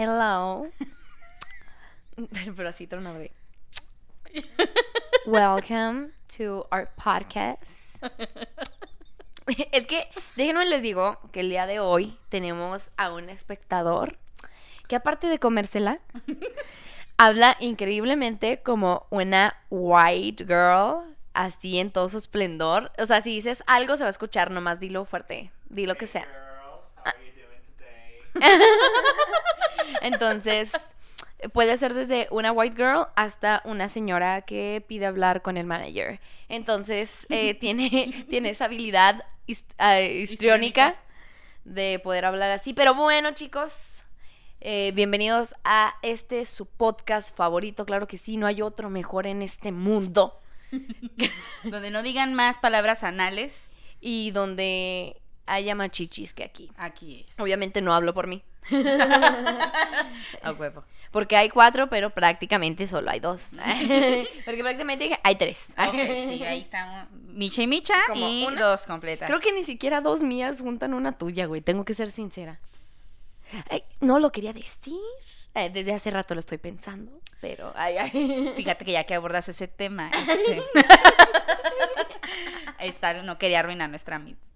Hello. Pero, pero así tronado. Welcome to our podcast. Es que, déjenme les digo que el día de hoy tenemos a un espectador que aparte de comérsela, habla increíblemente como una white girl, así en todo su esplendor. O sea, si dices algo se va a escuchar, nomás dilo fuerte, dilo que sea. Girls, how are you doing today? Entonces, puede ser desde una white girl hasta una señora que pide hablar con el manager. Entonces, eh, tiene, tiene esa habilidad ah, histriónica de poder hablar así. Pero bueno, chicos, eh, bienvenidos a este su podcast favorito. Claro que sí, no hay otro mejor en este mundo. Donde no digan más palabras anales, Y donde haya más chichis que aquí. aquí es. Obviamente no hablo por mí. A huevo. Porque hay cuatro, pero prácticamente solo hay dos. Porque prácticamente hay tres. Ok, sí, ahí está Micha y Micha Como y una- dos completas. Creo que ni siquiera dos mías juntan una tuya, güey. Tengo que ser sincera. Ay, no lo quería decir. Eh, desde hace rato lo estoy pensando, pero ay, ay. Fíjate que ya que abordas ese tema, este... Esta no quería arruinar nuestra amistad.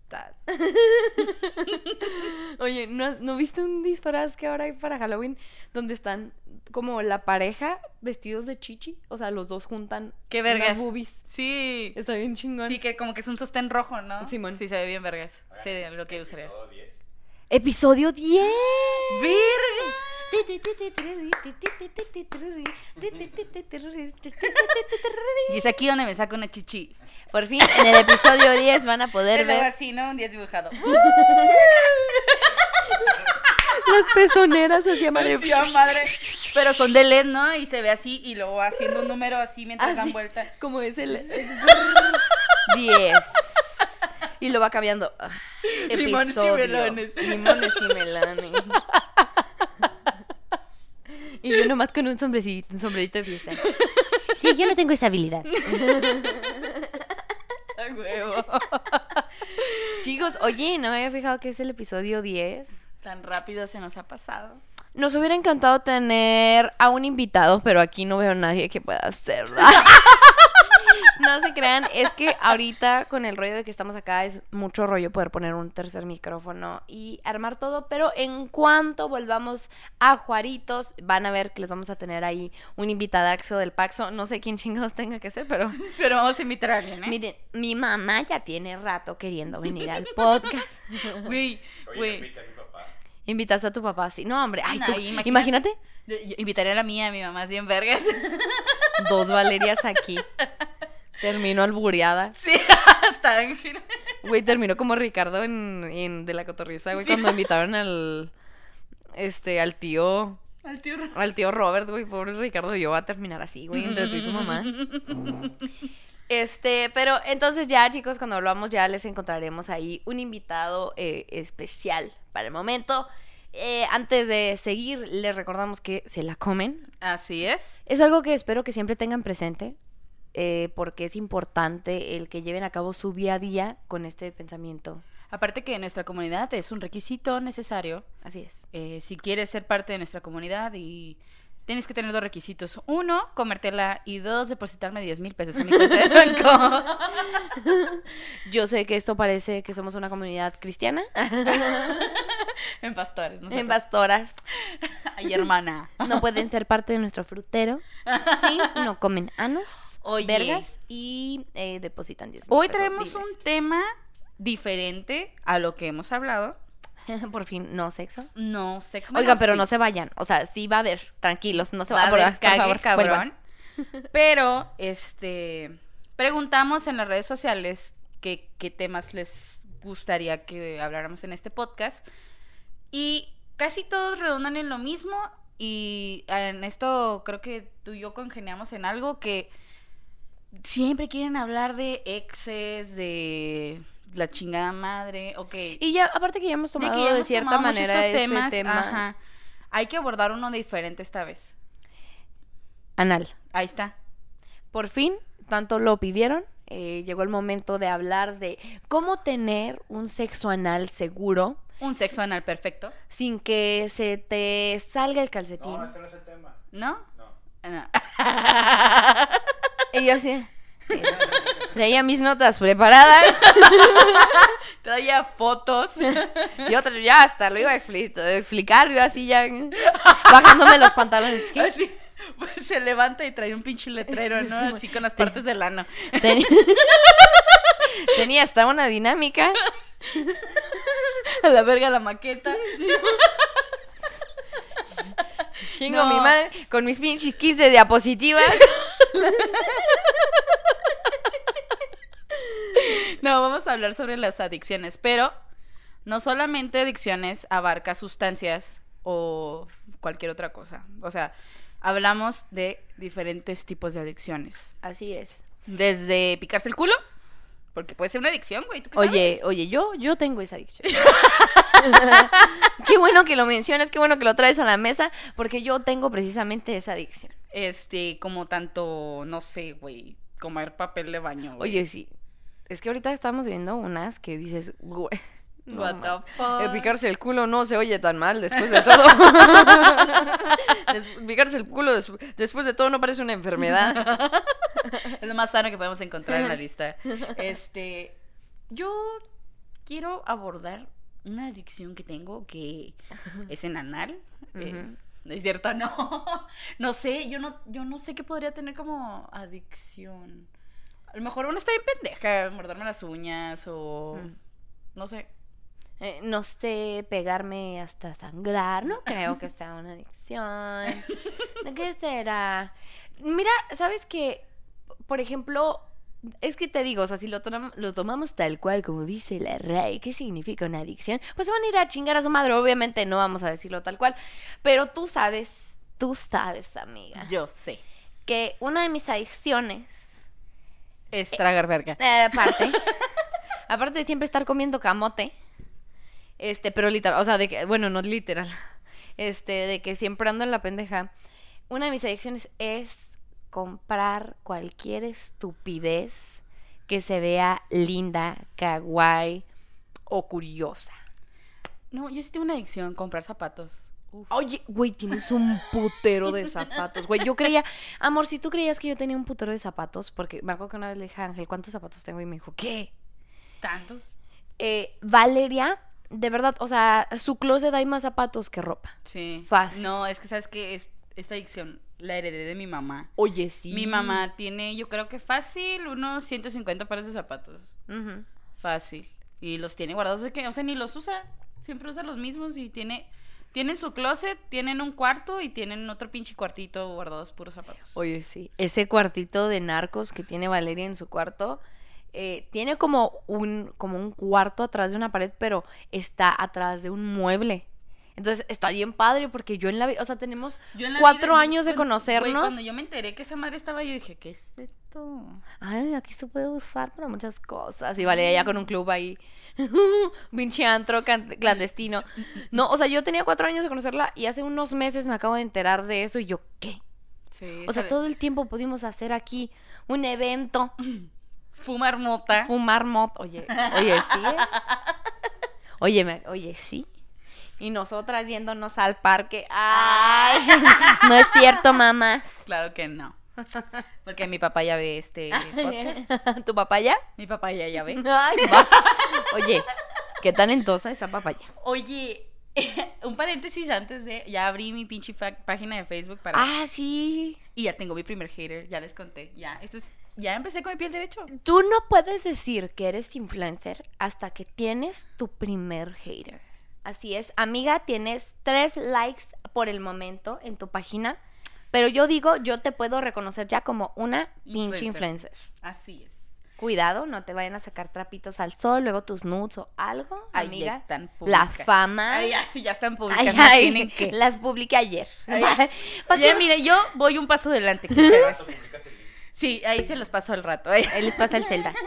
Oye, ¿no, ¿no viste un disfraz que ahora hay para Halloween donde están como la pareja vestidos de chichi? O sea, los dos juntan ¡Qué vergas! boobies. Sí. Está bien chingón. Sí, que como que es un sostén rojo, ¿no? Simón. Sí, se ve bien vergas. Sí, lo que usaría. Episodio 10. Episodio 10. ¡Verga! Y es aquí donde me saco una chichi. Por fin, en el episodio 10 van a poder ver así, ¿no? Un día dibujado. las pezoneras así amarillas. Sí, a madre. Pero son de LED, ¿no? Y se ve así y luego haciendo un número así mientras Así, dan vuelta. Como es el 10. Y lo va cambiando. Ah, Limones y episodio. melones. Limones y melones. Y yo nomás con un sombrerito, un sombrerito de fiesta. Sí, yo no tengo esa habilidad. A huevo. Chicos, oye, no me había fijado que es el episodio 10. Tan rápido se nos ha pasado. Nos hubiera encantado tener a un invitado, pero aquí no veo a nadie que pueda hacerlo. no se crean, es que ahorita con el rollo de que estamos acá es mucho rollo poder poner un tercer micrófono y armar todo, pero en cuanto volvamos a Juaritos, van a ver que les vamos a tener ahí un invitadaxo del Paxo. No sé quién chingados tenga que ser, pero Pero vamos a invitar a alguien, ¿eh? miren, mi mamá ya tiene rato queriendo venir al podcast. Güey, Oye, güey. invita a mi papá. Invitas a tu papá, sí. No, hombre, ay, No, tú- imagínate yo Invitaré a la mía, mi mamá es bien vergas. dos Valerias aquí. Terminó albureada. Sí, hasta Ángel. Güey, terminó como Ricardo en, en De la Cotorriza, güey, Sí. cuando invitaron al. Este, al tío. Al tío Ro- Al tío Robert, güey, pobre Ricardo, yo voy a terminar así, güey, entre tú y tu mamá. Este, pero entonces ya, chicos, cuando hablamos ya les encontraremos ahí un invitado eh, especial para el momento. Eh, antes de seguir, les recordamos que se la comen. Así es. Es algo que espero que siempre tengan presente, eh, porque es importante el que lleven a cabo su día a día con este pensamiento. Aparte que nuestra comunidad es un requisito necesario Así es. eh, si quieres ser parte de nuestra comunidad y tienes que tener dos requisitos. Uno, comértela y dos, depositarme 10 mil pesos en mi cuenta de banco. Yo sé que esto parece que somos una comunidad cristiana, en pastores, ¿no? en pastoras. Ay, hermana. No pueden ser parte de nuestro frutero. Sí, no comen anos, Oye. vergas y eh, depositan 10 mil Hoy pesos, traemos un tema diferente a lo que hemos hablado. Por fin, no sexo. No cómo. Oigan, pero no se vayan. O sea, sí va a haber. Tranquilos, no se va a por- haber por cague, favor, cabrón. vuelvan. Pero, este, preguntamos en las redes sociales qué, qué temas les gustaría que habláramos en este podcast. Y casi todos redundan en lo mismo. Y en esto creo que tú y yo congeniamos en algo que siempre quieren hablar de exes, de la chingada madre. Ok. Y ya, aparte que ya hemos de tomado que de, ya hemos cierta tomado manera estos ese temas. tema Ajá. Hay que abordar uno diferente esta vez. anal. Ahí está. Por fin, tanto lo pidieron, eh, llegó el momento de hablar de cómo tener un sexo anal seguro Un sexo anal perfecto. sin que se te salga el calcetín. No, este no es el tema. ¿No? No. No. Y yo así. Traía mis notas preparadas. Traía fotos. Yo tra- ya hasta lo iba a expli- explicar, yo así ya bajándome los pantalones. ¿Qué? Así, pues, se levanta y trae un pinche letrero, ¿no? Sí, Así con las partes del ano. Ten- Tenía hasta una dinámica. A la verga la maqueta. Chingo No. mi madre con mis pinches 15 diapositivas. No, vamos a hablar sobre las adicciones, pero no solamente adicciones abarca sustancias o cualquier otra cosa. O sea, hablamos de diferentes tipos de adicciones. Así es. Desde picarse el culo, porque puede ser una adicción, güey. ¿tú qué Oye, sabes? oye, yo, yo tengo esa adicción. qué bueno que lo mencionas, qué bueno que lo traes a la mesa, porque yo tengo precisamente esa adicción. Este, como tanto, no sé, güey, comer papel de baño. güey. Oye, sí. Es que ahorita estamos viendo unas que dices, güey. no What the fuck? El picarse el culo no se oye tan mal después de todo. Des- picarse el culo des- después de todo no parece una enfermedad. Es lo más sano que podemos encontrar en la lista. Este, yo quiero abordar una adicción que tengo que es en anal. Eh. No es cierto, no. No sé, yo no, yo no sé qué podría tener como adicción. A lo mejor uno está bien pendeja, morderme las uñas o Mm. no sé. Eh, no sé, pegarme hasta sangrar, no creo que sea una adicción. ¿De qué será? Mira, ¿sabes qué? Por ejemplo, es que te digo, o sea, si lo, tom- lo tomamos tal cual como dice la RAE, ¿qué significa una adicción? Pues se van a ir a chingar a su madre, obviamente no vamos a decirlo tal cual, pero tú sabes, tú sabes, amiga, Yo sé. que una de mis adicciones Es tragar verga. eh, aparte, aparte de siempre estar comiendo camote, este, pero literal, o sea, de que, bueno, no literal, este, de que siempre ando en la pendeja. Una de mis adicciones es comprar cualquier estupidez que se vea linda, kawaii o curiosa. No, yo sí tengo una adicción, comprar zapatos. Uf. Oye, güey, tienes un putero de zapatos, güey. Yo creía, amor, si tú creías que yo tenía un putero de zapatos, porque me acuerdo que una vez le dije a Ángel, ¿cuántos zapatos tengo? Y me dijo, ¿qué? ¿Tantos? eh, Valeria, de verdad, o sea, su closet hay más zapatos que ropa. Sí. Fácil. No, es que sabes que es, esta adicción la heredé de mi mamá. Oye, sí. Mi mamá tiene, yo creo que fácil, unos 150 pares de zapatos. Fácil. Y los tiene guardados que, o sea, ni los usa. Siempre usa los mismos y tiene. Tienen su closet, tienen un cuarto y tienen otro pinche cuartito guardados puros zapatos. Oye, sí. Ese cuartito de narcos que tiene Valeria en su cuarto, eh, tiene como un, como un cuarto atrás de una pared, pero está atrás de un mueble. Entonces está bien padre porque yo en la vida, o sea, tenemos cuatro vida- años de cuando- conocernos. cuando yo me enteré que esa madre estaba, yo dije, ¿qué es esto? Ay, aquí se puede usar para muchas cosas. Y Valeria ya con un club ahí. Pinche antro clandestino. No, o sea, yo tenía cuatro años de conocerla y hace unos meses me acabo de enterar de eso y yo, ¿qué? Sí. O sea, todo el tiempo pudimos hacer aquí un evento, Fumar mota. fumar mot. Oye, oye, sí. ¿eh? Oye, me- oye, sí. Y nosotras yéndonos al parque. Ay, no es cierto, mamás. Claro que no. Porque mi papá ya ve este podcast. ¿Tu papaya? Mi papá ya, ya ve. Ay. Oye, qué talentosa esa papaya. Oye, un paréntesis antes de. Ya abrí mi pinche página de Facebook para. Ah, sí. Y ya tengo mi primer hater, ya les conté. Ya, esto es, ya empecé con mi piel derecho. Tú no puedes decir que eres influencer hasta que tienes tu primer hater. Así es, amiga, tienes tres likes por el momento en tu página, pero yo digo, yo te puedo reconocer ya como una pinche Influencer. influencer. Así es. Cuidado, no te vayan a sacar trapitos al sol, luego tus nudes o algo, Ahí amiga. ya están La fama. Ay, ya, ya están no ay, tienen que. Las publiqué ayer. Ay, ¿Pa' Ya, mire, yo voy un paso adelante que ustedes. ¿Cuándo publicas el? Sí, ahí se los paso al rato. ¿eh? Ahí les pasa el Zelda.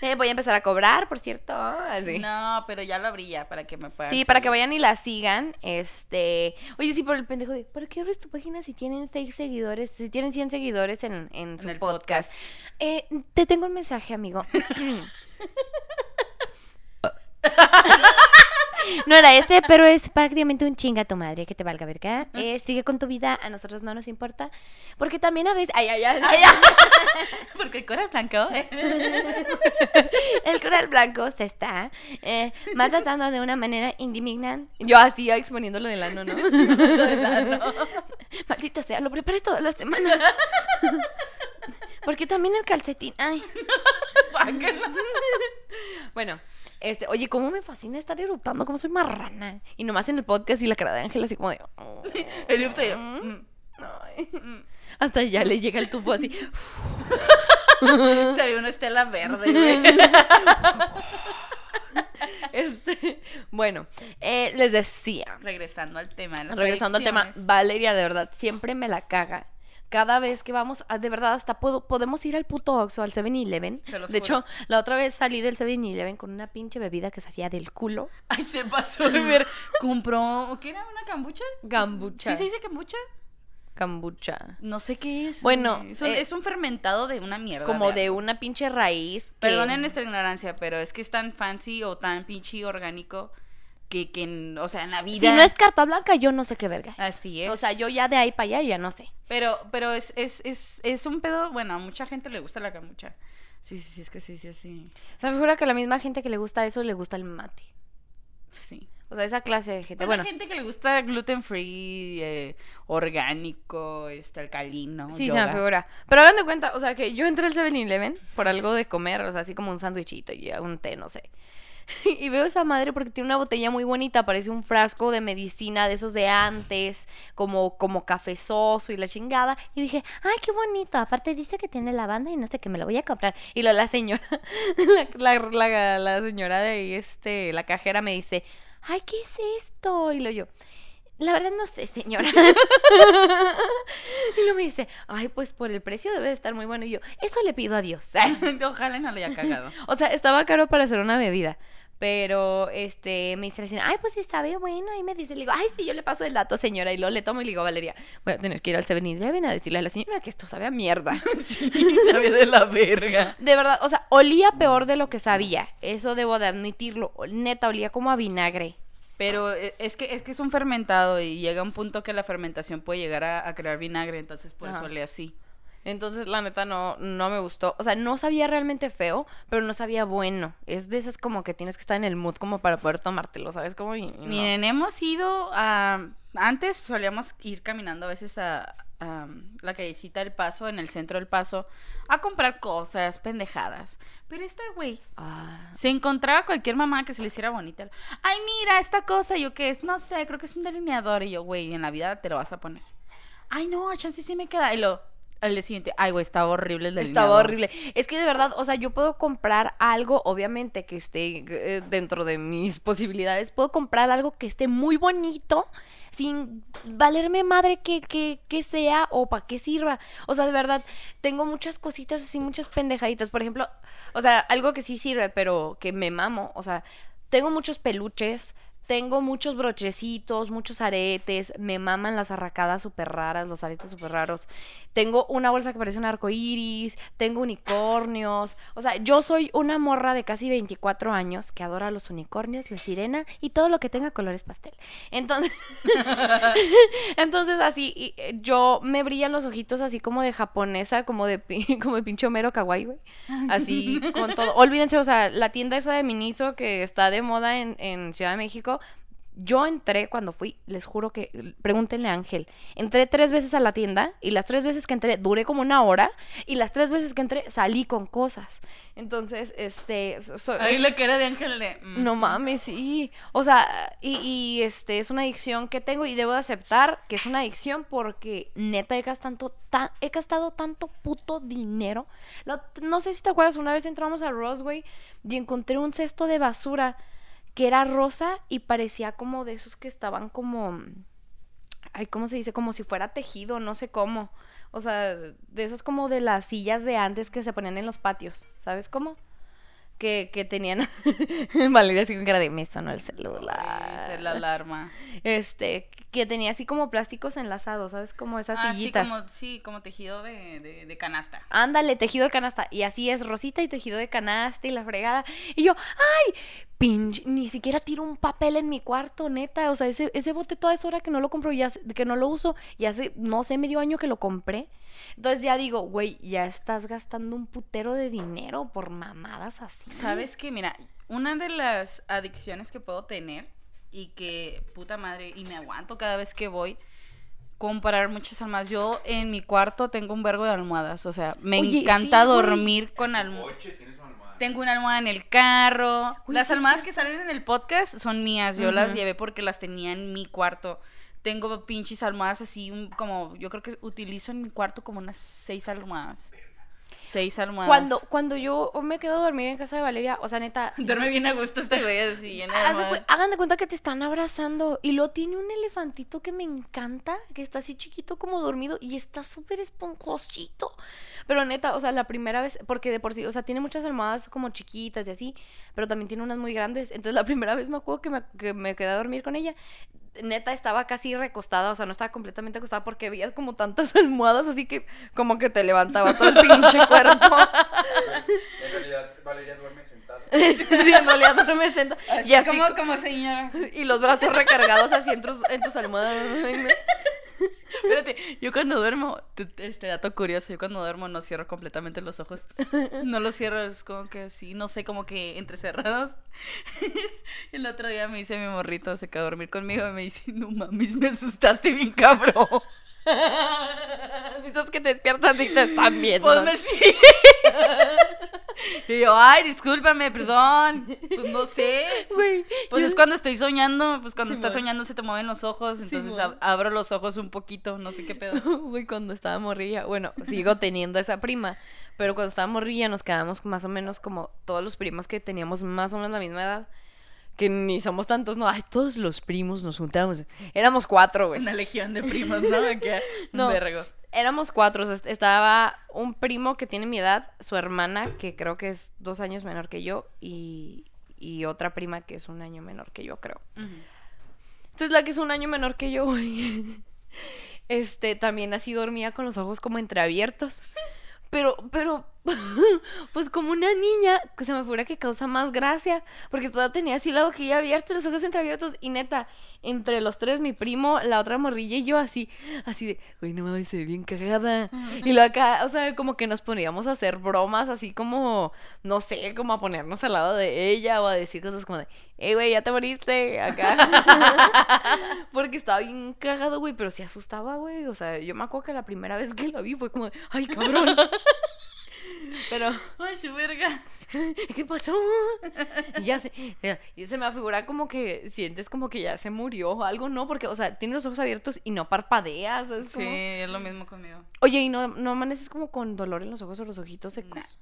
Eh, voy a empezar a cobrar, por cierto. Así. No, pero ya lo abrí ya para que me puedan. Sí, para que vayan y la sigan. Este. Oye, sí, por el pendejo de. ¿Para qué abres tu página si tienen seis seguidores? Si tienen 100 seguidores en, en su En el podcast. podcast. Eh, te tengo un mensaje, amigo. No era ese, pero es prácticamente un chinga tu madre, que te valga verga. Eh, sigue con tu vida, a nosotros no nos importa. Porque también a veces. Ay, ay, ay. Porque el coral blanco. El coral blanco se está eh, maltratando de una manera indignante. Yo así exponiéndolo del ano, ¿no? Maldita sea, lo preparé toda la semana. Porque también el calcetín. Ay. Bueno, este, oye, cómo me fascina estar eruptando, como soy marrana. Y nomás en el podcast y la cara de Ángel así como de. oh, Erupta yo. mm, Mm. ay. Hasta ya le llega el tufo así. Se ve una estela verde. Este, bueno, eh, les decía. Regresando al tema. Regresando al tema. Valeria, de verdad, siempre me la caga. Cada vez que vamos, a- de verdad, hasta puedo, podemos ir al puto Oxxo, al 7-Eleven. Se los De juro. hecho, la otra vez salí del 7-Eleven con una pinche bebida que salía del culo. Ay, se pasó de ver. Compró. ¿Qué era? ¿Una cambucha? Gambucha. ¿Sí se dice cambucha? Cambucha. No sé qué es. Bueno, es un, eh, es un fermentado de una mierda. Como de una pinche raíz. que- Perdonen nuestra ignorancia, pero es que es tan fancy o tan pinche orgánico que, que o sea, en la vida. Si no es carta blanca, yo no sé qué verga. Así es. O sea, yo ya de ahí para allá ya no sé. Pero, pero es, es, es, es un pedo. Bueno, a mucha gente le gusta la camucha. Sí, sí, sí, es que sí, sí, sí. O sea, me figura que a la misma gente que le gusta eso le gusta el mate. Sí. O sea, esa clase de gente. Bueno, hay gente que le gusta gluten free, eh, orgánico, este, alcalino. sí, se me figura. Pero hagan de cuenta, o sea, que yo entré al 7-Eleven por algo de comer, o sea, así como un sándwichito y un té, no sé. Y veo esa madre porque tiene una botella muy bonita, parece un frasco de medicina de esos de antes, como, como cafezoso y la chingada. Y dije, ay, qué bonito. Aparte dice que tiene lavanda y no sé qué, me lo voy a comprar. Y lo la señora, la, la, la- la señora de este, la cajera me dice, ay, ¿qué es esto? Y lo yo, la verdad no sé, señora. y luego me dice, ay, pues por el precio debe de estar muy bueno. Y yo, eso le pido a Dios. Ojalá no le haya cagado. O sea, estaba caro para hacer una bebida. Pero, este, me dice la señora, ay, pues sí, está bien bueno. Y me dice, le digo, ay, sí, yo le paso el dato, señora. Y luego le tomo y le digo, Valeria, voy a tener que ir al 7-Eleven a decirle a la señora que esto sabe a mierda. sí, sabía de la verga. De verdad, o sea, olía peor de lo que sabía. Eso debo de admitirlo. Neta, olía como a vinagre. Pero eh, es que, es que es un fermentado y llega un punto que la fermentación puede llegar a, a crear vinagre, entonces por eso olía así. Entonces, la neta, no, no me gustó. O sea, no sabía realmente feo, pero no sabía bueno. Es de esas como que tienes que estar en el mood como para poder tomártelo, ¿sabes? Como y- y no. Miren, hemos ido a... Antes solíamos ir caminando a veces a, a la callecita del Paso, en el centro del Paso, a comprar cosas, pendejadas. Pero este güey Ah, se encontraba cualquier mamá que se le hiciera bonita. Ay, mira, esta cosa, yo qué es, no sé, creo que es un delineador. Y yo, güey, en la vida te lo vas a poner. Ay, no, a chance sí me queda. Y lo, al día siguiente, ay, güey, estaba horrible el delineador. Estaba horrible. Es que de verdad, o sea, yo puedo comprar algo, obviamente, que esté eh, dentro de mis posibilidades. Puedo comprar algo que esté muy bonito, sin valerme madre que, que, que sea o para qué sirva. O sea, de verdad, tengo muchas cositas así, muchas pendejaditas. Por ejemplo, o sea, algo que sí sirve, pero que me mamo. O sea, tengo muchos peluches. Tengo muchos brochecitos, muchos aretes, me maman las arracadas súper raras, los aretes súper raros. Tengo una bolsa que parece un arco iris, tengo unicornios. O sea, yo soy una morra de casi 24 años que adora los unicornios, la sirena y todo lo que tenga colores pastel. Entonces, entonces así, eh, yo me brillan los ojitos así como de japonesa, como de, como de pinche Homero kawaii, güey. Así, con todo. Olvídense, o sea, la tienda esa de Miniso que está de moda en, en Ciudad de México, yo entré cuando fui, les juro que, pregúntenle a Ángel, entré tres veces a la tienda y las tres veces que entré duré como una hora y las tres veces que entré salí con cosas. Entonces, este... so- Ahí es- la cara de Ángel de... mm. no mames, sí. O sea, y, y, este es una adicción que tengo y debo de aceptar que es una adicción porque neta he gastado, ta- he gastado tanto puto dinero. Lo- no sé si te acuerdas, una vez entramos a Ross, güey, y encontré un cesto de basura que era rosa y parecía como de esos que estaban como... Ay, ¿cómo se dice? Como si fuera tejido, no sé cómo. O sea, de esos como de las sillas de antes que se ponían en los patios, ¿sabes cómo? Que, que tenían... Valeria así con cara de me sonó el celular. Se la alarma. Este, que tenía así como plásticos enlazados, ¿sabes? Como esas Ah, sí, sillitas. como, sí, como tejido de, de, de canasta. Ándale, tejido de canasta. Y así es, rosita y tejido de canasta y la fregada. Y yo, ¡ay! Pinche, ni siquiera tiro un papel en mi cuarto, neta. O sea, ese, ese bote toda esa hora que no lo compro, ya, que no lo uso, y hace, no sé, medio año que lo compré. Entonces ya digo, güey, ya estás gastando un putero de dinero por mamadas así. ¿Sabes qué? Mira, una de las adicciones que puedo tener y que, puta madre, y me aguanto cada vez que voy, comprar muchas almohadas. Yo en mi cuarto tengo un vergo de almohadas, o sea, me Oye, encanta sí, güey. dormir con almohadas. Coche, tienes una almohada. Tengo una almohada en el carro. Uy, las sí, almohadas sí. que salen en el podcast son mías. Yo las llevé porque las tenía en mi cuarto. Tengo pinches almohadas así, un- como yo creo que utilizo en mi cuarto como unas seis almohadas. Seis almohadas. Cuando, cuando yo me quedo a dormir en casa de Valeria, o sea, neta, Duerme bien a gusto este güey así, llena de hagan de cuenta que te están abrazando y luego tiene un elefantito que me encanta, que está así chiquito como dormido y está súper esponjosito. Pero neta, o sea, la primera vez, porque de por sí, o sea, tiene muchas almohadas como chiquitas y así, pero también tiene unas muy grandes. Entonces la primera vez me acuerdo que me, que me quedé a dormir con ella. Neta estaba casi recostada, o sea, no estaba completamente acostada porque veía como tantas almohadas, así que como que te levantaba todo el pinche cuerpo. En realidad, Valeria duerme sentada. sí, en realidad duerme sentada. Así Y así como, como señora. y los brazos recargados así en tus, en tus almohadas. Yo cuando duermo, este dato curioso, yo cuando duermo no cierro completamente los ojos. No los cierro, es como que sí, no sé, como que entrecerrados. El otro día me dice mi morrito, se quedó a dormir conmigo y me dice, no mames, me asustaste bien cabrón. Dices que te despiertas y te están viendo. Pues me sí. Y yo, ay, discúlpame, perdón. Pues no sé. Güey, Pues yo- es cuando estoy soñando, pues cuando estás Simón. soñando se te mueven los ojos, entonces abro los ojos un poquito, no sé qué pedo. Güey, cuando estaba morrilla, bueno, sigo teniendo esa prima, pero cuando estaba morrilla nos quedamos más o menos como todos los primos que teníamos más o menos la misma edad, que ni somos tantos, no, ay, todos los primos nos juntamos, éramos cuatro, güey. Una legión de primos, ¿no? Un No. vergo. Éramos cuatro, o sea, est- estaba un primo que tiene mi edad, su hermana, que creo que es dos años menor que yo, y, y otra prima que es un año menor que yo, creo. Entonces la que es un año menor que yo, güey, este, también así dormía con los ojos como entreabiertos. Pero, pero, pues como una niña, que se me fuera que causa más gracia, porque todavía tenía así la boquilla abierta, los ojos entreabiertos, y neta, entre los tres, mi primo, la otra morrilla y yo así, así de, güey, no mames, se ve bien cagada. Y lo acá, o sea, como que nos poníamos a hacer bromas, así como, no sé, como a ponernos al lado de ella o a decir cosas como de, hey, güey, ya te moriste, acá. Porque estaba bien cagado, güey, pero sí asustaba, güey. O sea, yo me acuerdo que la primera vez que lo vi fue como, de, ay, cabrón. Pero, Ay, su verga. ¿qué pasó? Y ya se, y se me afigura como que sientes como que ya se murió o algo, ¿no? Porque, o sea, tiene los ojos abiertos y no parpadeas, ¿sabes? Sí, es lo mismo conmigo. Oye, ¿y no, no amaneces como con dolor en los ojos o los ojitos secos?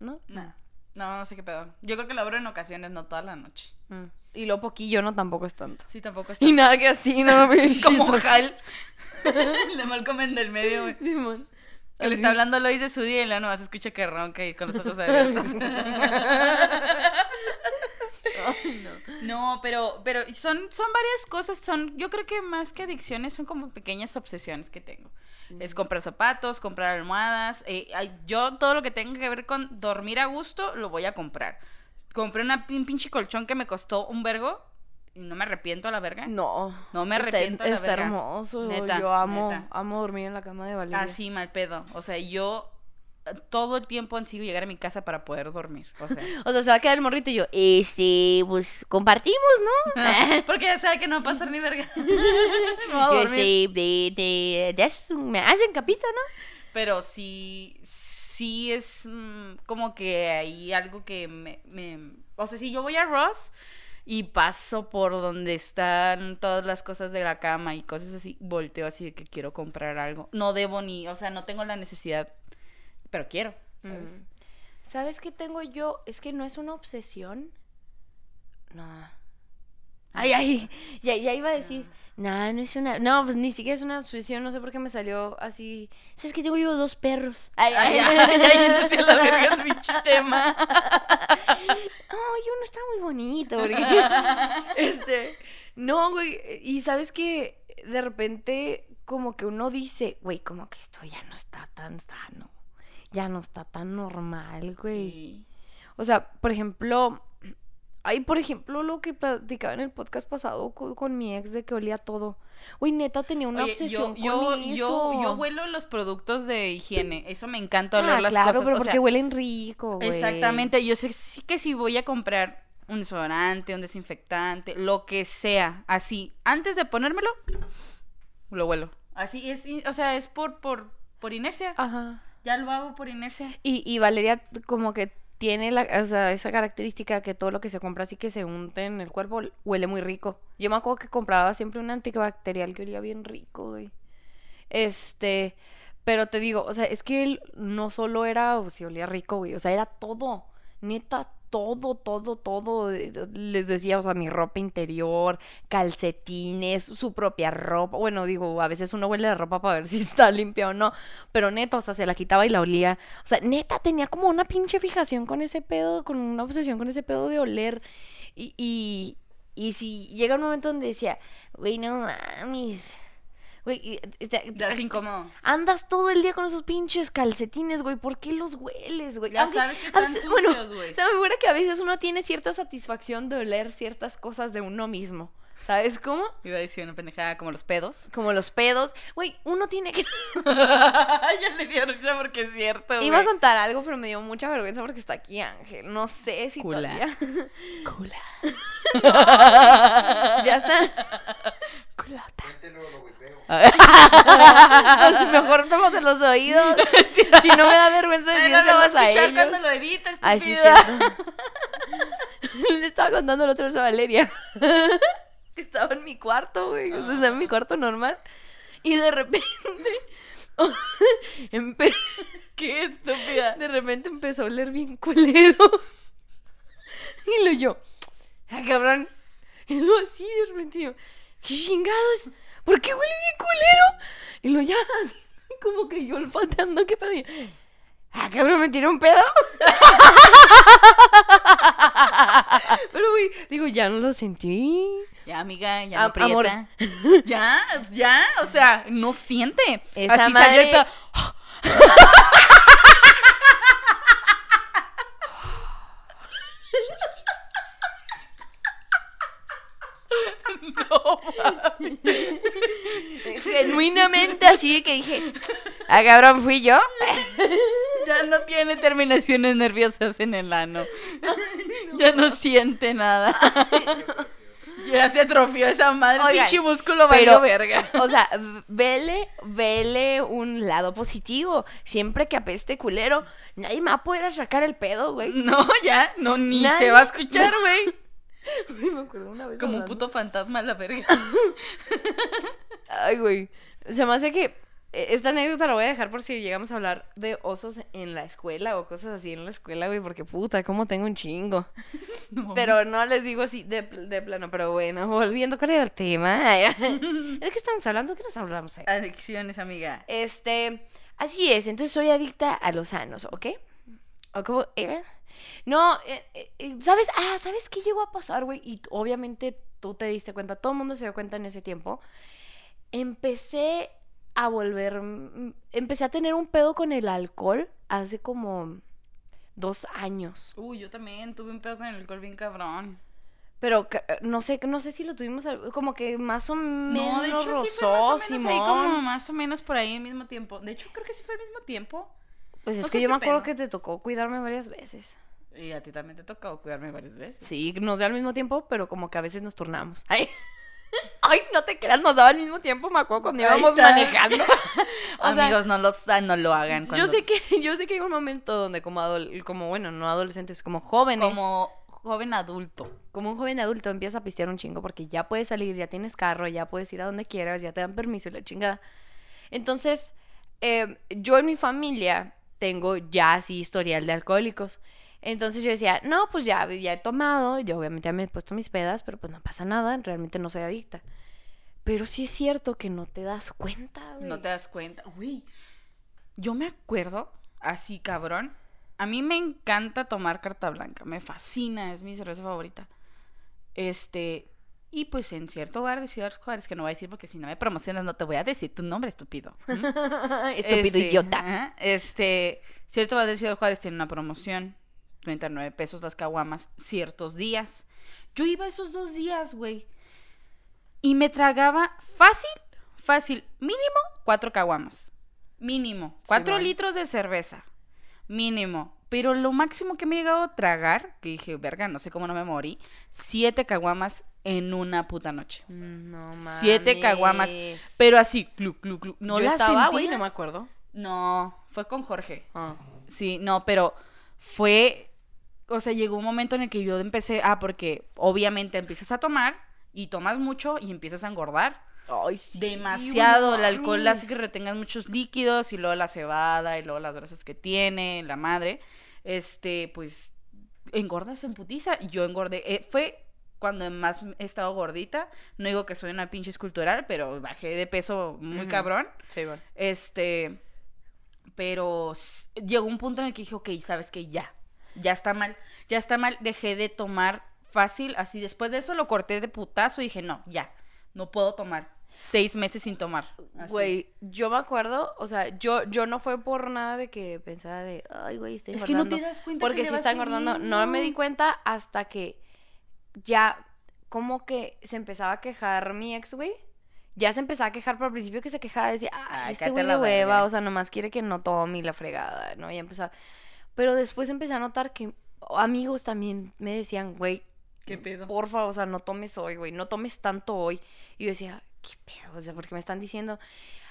¿No? No, no, no sé qué pedo. Yo creo que lo abro en ocasiones, no toda la noche. Mm. Y lo poquillo no tampoco es tanto. Sí, tampoco está. Y nada que así, no me Como Hal. Le Malcolm en del medio, güey. Que le está hablando Lois de su día y luego nomás escucha que ronca y con los ojos abiertos. No, pero, pero son, son varias cosas, son, yo creo que más que adicciones son como pequeñas obsesiones que tengo. Es comprar zapatos, comprar almohadas. eh, yo todo lo que tenga que ver con dormir a gusto, lo voy a comprar. Compré una, un pinche colchón que me costó un vergo y no me arrepiento a la verga. No. No me Está- arrepiento a la Está, verga. hermoso. Neta, yo amo, neta. amo dormir en la cama de Valeria. Así mal pedo. O sea, yo eh, todo el tiempo ansigo llegar a mi casa para poder dormir. O sea, O sea, se va a quedar el morrito y yo, este, pues compartimos, ¿no? porque ya sabe que no va a pasar ni verga. Yo sé, de, de, de me hacen capito, ¿no? Pero sí, sí es mm, como que hay algo que me, me... O sea, si yo voy a Ross y paso por donde están todas las cosas de la cama y cosas así, volteo así de que quiero comprar algo. No debo ni, o sea, no tengo la necesidad, pero quiero, ¿sabes? Mm. ¿Sabes qué tengo yo? Es que no es una obsesión. No. Ay, ay, ya, ya iba a decir. No, no es una. No, pues ni siquiera es una obsesión. No sé por qué me salió así. ¿Sabes que tengo yo dos perros? Ay, Ay, ay, ay, yéndose a la verga el pinche tema. Ay, uno está muy bonito. Porque... este. No, güey. Y sabes que de repente como que uno dice, güey, como que esto ya no está tan sano, ya no está tan normal, güey. Sí. O sea, por ejemplo, ay, por ejemplo, lo que platicaba en el podcast pasado con, con mi ex de que olía todo. Güey, neta tenía una Oye, obsesión yo, con yo, eso. yo, yo huelo los productos de higiene. Eso me encanta oler Ah, las claro, cosas. pero o porque sea, huelen rico, güey. Exactamente. Yo sé sí que si voy a comprar un desodorante, un desinfectante, lo que sea, así, antes de ponérmelo, lo huelo. Así es, o sea, es por, por, por inercia. Ajá. Ya lo hago por inercia. Y, y Valeria como que tiene la, o sea, esa característica que todo lo que se compra así que se unte en el cuerpo huele muy rico. Yo me acuerdo que compraba siempre un antibacterial que olía bien rico, güey. Este, pero te digo, o sea, es que él no solo era, o si olía rico, güey, o sea, era todo, neta, todo, todo, todo. eh, Les decía, o sea, mi ropa interior, calcetines, su propia ropa. Bueno, digo, a veces uno huele la ropa para ver si está limpia o no, pero neta, o sea, se la quitaba y la olía. O sea, neta, tenía como una pinche fijación con ese pedo, con una obsesión con ese pedo de oler. Y, y, y si llega un momento donde decía, güey, no mames. Güey, Ya es incómodo. Andas todo el día con esos pinches calcetines, güey. ¿Por qué los hueles, güey? Ya Aunque- sabes que están veces- sucios, güey. se me figura que a veces uno tiene cierta satisfacción de oler ciertas cosas de uno mismo. ¿Sabes cómo? Iba a decir una pendejada como los pedos. Como los pedos. Güey, uno tiene que... ya le dio risa porque es cierto. Iba a contar algo, pero me dio mucha vergüenza porque está aquí Ángel. No sé si Cula. todavía... Cula. ya está. Culota. Pues mejor vamos en los oídos. Si no me da vergüenza no decírselos vas a a ellos. cuando lo editas, Ay, sí, cierto. Le estaba contando el otro vez a Valeria. Que estaba en mi cuarto, güey. O sea, estaba en mi cuarto normal. Y de repente. empe- Qué estúpida. de repente empezó a oler bien culero. y lo yo. ¡Ah, cabrón! Y lo así de repente yo. ¿Qué chingados? ¿Por qué huele bien culero? Y lo ya así, como que yo olfateando, ¿qué pedo? Y, Ah, cabrón, me tiró un pedo. Pero, güey, digo, ya no lo sentí. Ya, amiga, ya Am- no amor. Ya, ya, o sea, no siente. Esa Así salió el madre- pedo. No, mames. Genuinamente así que dije, ah, cabrón, fui yo. Ya no tiene terminaciones nerviosas en el ano. Ya no siente nada. Ya se atrofió esa madre. Pinche músculo pero- verga. O sea, vele, vele un lado positivo. Siempre que apeste culero, nadie me va a poder sacar el pedo, güey. No, ya, no, ni Nadie- se va a escuchar, güey. Me acuerdo una vez Como un puto fantasma a la verga. Ay, güey. Se me hace que esta anécdota la voy a dejar por si llegamos a hablar de osos en la escuela o cosas así en la escuela, güey, porque puta, como tengo un chingo. No. Pero no les digo así de, de plano, pero bueno, volviendo, ¿cuál era el tema? ¿De qué estamos hablando? ¿Qué nos hablamos ahí? Adicciones, amiga. Este, así es, entonces soy adicta a los sanos, ¿ok? ¿O cómo era? No, eh, eh, eh, ¿sabes? Ah, ¿sabes qué llegó a pasar, güey? Y obviamente tú te diste cuenta, todo el mundo se dio cuenta en ese tiempo. Empecé a volver, mm, empecé a tener un pedo con el alcohol hace como dos años. Uy, yo también tuve un pedo con el alcohol bien cabrón. Pero que- eh, no sé, no sé si lo tuvimos como que más o menos No, de hecho sí fue más o menos ahí como más o menos por ahí al mismo tiempo. De hecho, creo que sí fue al mismo tiempo. Pues es no que sé yo me acuerdo que te tocó cuidarme varias veces. Y a ti también te tocó cuidarme varias veces. Sí, nos da al mismo tiempo, pero como que a veces nos turnamos. Ay, Ay no te creas, nos daba al mismo tiempo, me acuerdo cuando Ahí íbamos está. manejando. O sea, Amigos, no, los, no lo hagan. yo sé que yo sé que hay un momento donde como adol- como bueno, no adolescentes, como jóvenes, como... Como joven adulto. un joven adulto empieza a pistear un chingo porque ya puedes salir, ya tienes carro, ya puedes ir a donde quieras, ya te dan permiso y la chingada. Entonces, eh, yo en mi familia tengo ya así historial de alcohólicos. Entonces yo decía, no, pues ya, ya he tomado, yo obviamente ya me he puesto mis pedas, pero pues no pasa nada, realmente no soy adicta. Pero sí es cierto que no te das cuenta, güey. No te das cuenta. Uy, yo me acuerdo, así cabrón. A mí me encanta tomar carta blanca. Me fascina, es mi cerveza favorita. Este. Y pues en cierto lugar de Ciudad Juárez, que no voy a decir porque si no me promocionas no te voy a decir tu nombre, estúpido. Estúpido Este, idiota. Este, cierto lugar de Ciudad Juárez tiene una promoción. 39 pesos las caguamas ciertos días. Yo iba esos dos días, güey. Y me tragaba fácil, fácil, mínimo cuatro caguamas. Mínimo. Cuatro litros de cerveza. Mínimo. Pero lo máximo que me he llegado a tragar, que dije, verga, no sé cómo no me morí, siete caguamas en una puta noche. Mm, No mames. Siete caguamas. Pero así, clu, clu, clu. No Yo la estaba, güey, no me acuerdo. No, fue con Jorge. Ah. Sí, no, pero fue, o sea, llegó un momento en el que yo empecé, ah, porque obviamente empiezas a tomar y tomas mucho y empiezas a engordar. Ay, sí, Demasiado, el alcohol mames. hace que retengas muchos líquidos y luego la cebada y luego las grasas que tiene, la madre, este, pues, engordas en putiza. Yo engordé, eh, fue cuando más he estado gordita, no digo que soy una pinche escultural, pero bajé de peso muy cabrón. Sí, bueno. Este, pero llegó un punto en el que dije, ok, sabes que ya, ya está mal, ya está mal, dejé de tomar fácil, así después de eso lo corté de putazo y dije, no, ya, no puedo tomar, seis meses sin tomar. así. Güey, yo me acuerdo, o sea, yo, yo no fue por nada de que pensara de, ay, güey, estoy Es que no engordando. te das cuenta Porque que si está engordando. No me di cuenta hasta que ya, como que se empezaba a quejar mi ex, güey. Ya se empezaba a quejar, pero al principio que se quejaba, decía, ay, Ay, este güey de hueva, o sea, nomás quiere que no tome y la fregada, ¿no? Y empezaba. Pero después empecé a notar que amigos también me decían, güey, ¿Qué pedo? porfa, o sea, no tomes hoy, güey, no tomes tanto hoy. Y yo decía, ¿qué pedo? O sea, porque me están diciendo.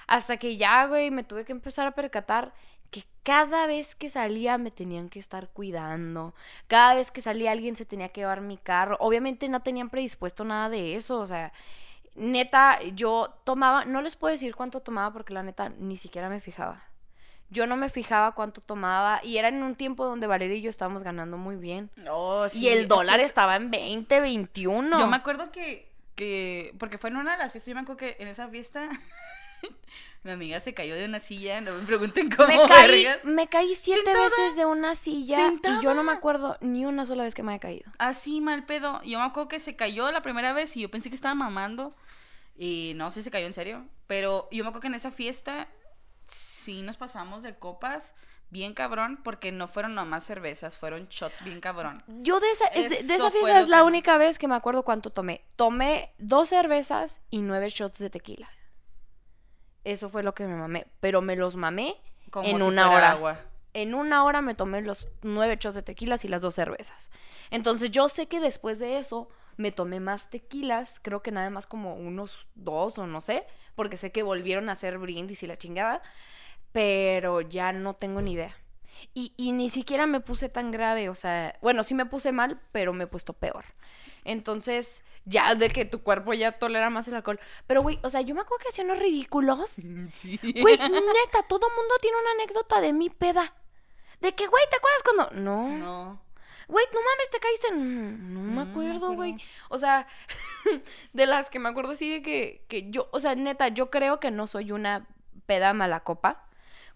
Hasta que ya, güey, me tuve que empezar a percatar que cada vez que salía me tenían que estar cuidando. Cada vez que salía alguien se tenía que llevar mi carro. Obviamente no tenían predispuesto nada de eso, o sea, neta, yo tomaba, no les puedo decir cuánto tomaba porque la neta ni siquiera me fijaba. Yo no me fijaba cuánto tomaba y era en un tiempo donde Valeria y yo estábamos ganando muy bien. Oh, sí, y el dólar es- estaba en 20, 21. Yo me acuerdo que, que, porque fue en una de las fiestas, yo me acuerdo que en esa fiesta mi amiga se cayó de una silla, no me pregunten cómo, me caí, vergas. me caí siete Sentada. veces de una silla y yo no me Sentada. acuerdo ni una sola vez que me haya caído. Así mal pedo. Yo me acuerdo que se cayó la primera vez y yo pensé que estaba mamando. Y no sé si se cayó en serio. Pero yo me acuerdo que en esa fiesta sí nos pasamos de copas bien cabrón. Porque no fueron nomás cervezas, fueron shots bien cabrón. Yo de esa, es de, esa fiesta es la que- única vez que me acuerdo cuánto tomé. Tomé dos cervezas y nueve shots de tequila. Eso fue lo que me mamé. Pero me los mamé Como en si una fuera hora. agua. En una hora me tomé los nueve shots de tequilas y las dos cervezas. Entonces yo sé que después de eso me tomé más tequilas, creo que nada más como unos dos o no sé, porque sé que volvieron a hacer brindis y la chingada, pero ya no tengo ni idea. Y, y ni siquiera me puse tan grave, o sea, bueno, sí me puse mal, pero me he puesto peor. Entonces, ya de que tu cuerpo ya tolera más el alcohol. Pero, güey, o sea, yo me acuerdo que hacían los ridículos. Sí. Güey, neta, todo mundo tiene una anécdota de mi peda. De que, güey, ¿te acuerdas cuando.? No. No. Güey, no mames, te caíste. No, me No, me acuerdo, güey. O sea, de las que me acuerdo de que, que yo, o sea, neta, yo creo que no soy una peda mala copa.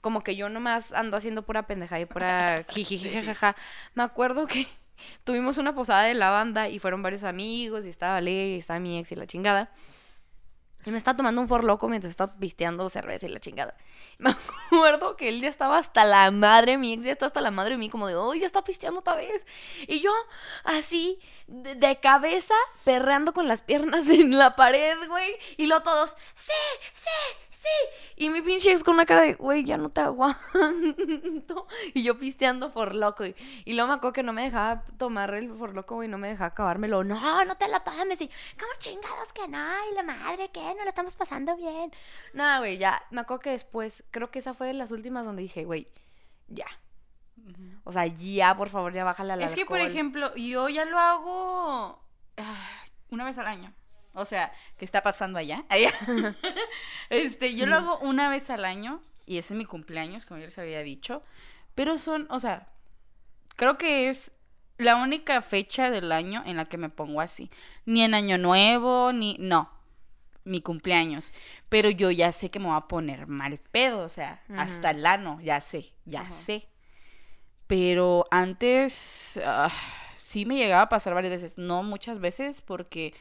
Como que yo nomás ando haciendo pura pendejada y pura jiji, jajaja. Me acuerdo que tuvimos una posada de la banda y fueron varios amigos y estaba Valeria y estaba mi ex y la chingada. Y me estaba tomando un for loco mientras estaba pisteando cerveza y la chingada. Me acuerdo que él ya estaba hasta la madre, mi ex ya está hasta la madre de mí, como de, oh, ya está pisteando otra vez. Y yo, así, de, de cabeza, perreando con las piernas en la pared, güey. Y luego todos, sí, sí, sí. Y mi pinche ex con una cara de, güey, ya no te aguanto. Y yo pisteando for loco. Y, y luego me acuerdo que no me dejaba tomar el for loco, güey, no me dejaba acabármelo. No, no te la tomes. Y, ¿cómo chingados que no? Y la madre, ¿qué? No la estamos pasando bien. Nada, güey, ya. Me acuerdo que después, creo que esa fue de las últimas donde dije, güey, ya. O sea, ya, por favor, ya bájale al Es que, por ejemplo, yo ya lo hago ah, una vez al año. O sea, ¿qué está pasando allá? Allá. este, yo lo hago una vez al año y ese es mi cumpleaños, como ya les había dicho. Pero son, o sea, creo que es la única fecha del año en la que me pongo así. Ni en Año Nuevo, ni. No. Mi cumpleaños. Pero yo ya sé que me voy a poner mal pedo. O sea, hasta el ano. Ya sé, ya sé. Pero antes. ah, sí me llegaba a pasar varias veces. No muchas veces, porque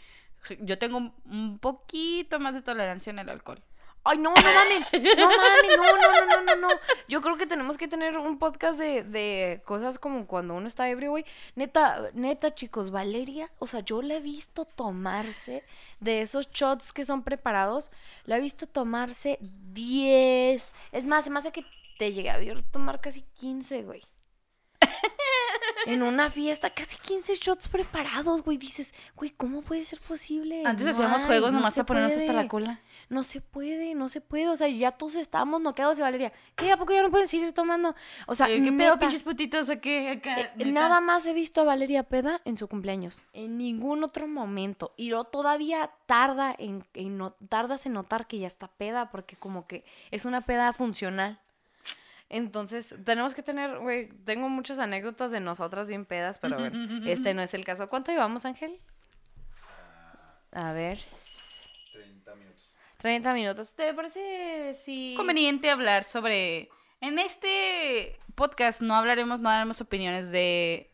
Yo tengo un- poquito más de tolerancia en el alcohol. Ay, no, no mames. No mames, no, no, no, no, no, no. Yo creo que tenemos que tener un podcast de, de cosas como cuando uno está ebrio, güey. Neta, neta, chicos, Valeria, o sea, yo la he visto tomarse de esos shots que son preparados. La he visto tomarse 10. Es más, se me hace que te llegué a ver tomar casi 15, güey. En una fiesta, casi 15 shots preparados, güey. Dices, güey, ¿cómo puede ser posible? Antes No hacíamos hay, juegos no nomás para ponernos hasta la cola. No se puede, no se puede. O sea, ya todos estábamos noqueados y Valeria, ¿qué? ¿A poco ya no pueden seguir tomando? O sea, Eh, ¿Qué neta, pedo, pinches putitos? ¿A qué? Acá, eh, nada más he visto a Valeria peda en su cumpleaños. En ningún otro momento. Y lo todavía tarda en, en no- tardas en notar que ya está peda porque como que es una peda funcional. Entonces, tenemos que tener, güey, tengo muchas anécdotas de nosotras bien pedas, pero a ver, este no es el caso. ¿Cuánto llevamos, Ángel? A ver. 30 minutos. 30 minutos. ¿Te parece si... conveniente hablar sobre. En este podcast no hablaremos, no daremos opiniones de.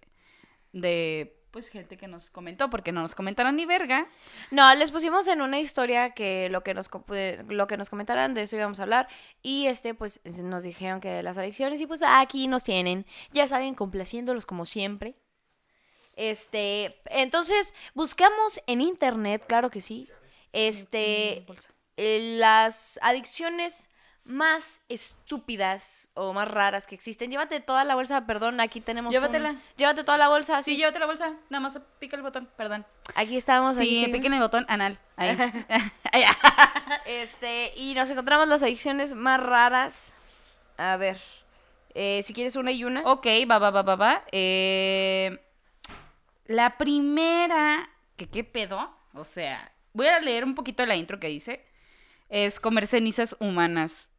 de. Pues gente que nos comentó, porque no nos comentaron ni verga. No, les pusimos en una historia que lo que nos eh, lo que nos comentaran de eso íbamos a hablar y este pues es- nos dijeron que de las adicciones y pues aquí nos tienen, ya saben, complaciéndolos como siempre. Este, entonces buscamos en internet, claro que sí, este eh, las adicciones más estúpidas o más raras que existen. Llévate toda la bolsa, perdón, aquí tenemos un- Llévatela. Llévate toda la bolsa, Sí, sí. llévate la bolsa. Nada más pica el botón, perdón. Aquí estamos, aquí Sí, sí. piquen el botón anal. Ahí. Ahí. Este, y nos encontramos las adicciones más raras. A ver, eh, si quieres una y una. ok, va, va, va, va, va. Eh, la primera. que qué pedo? O sea, voy a leer un poquito la intro que dice. Es comer cenizas humanas.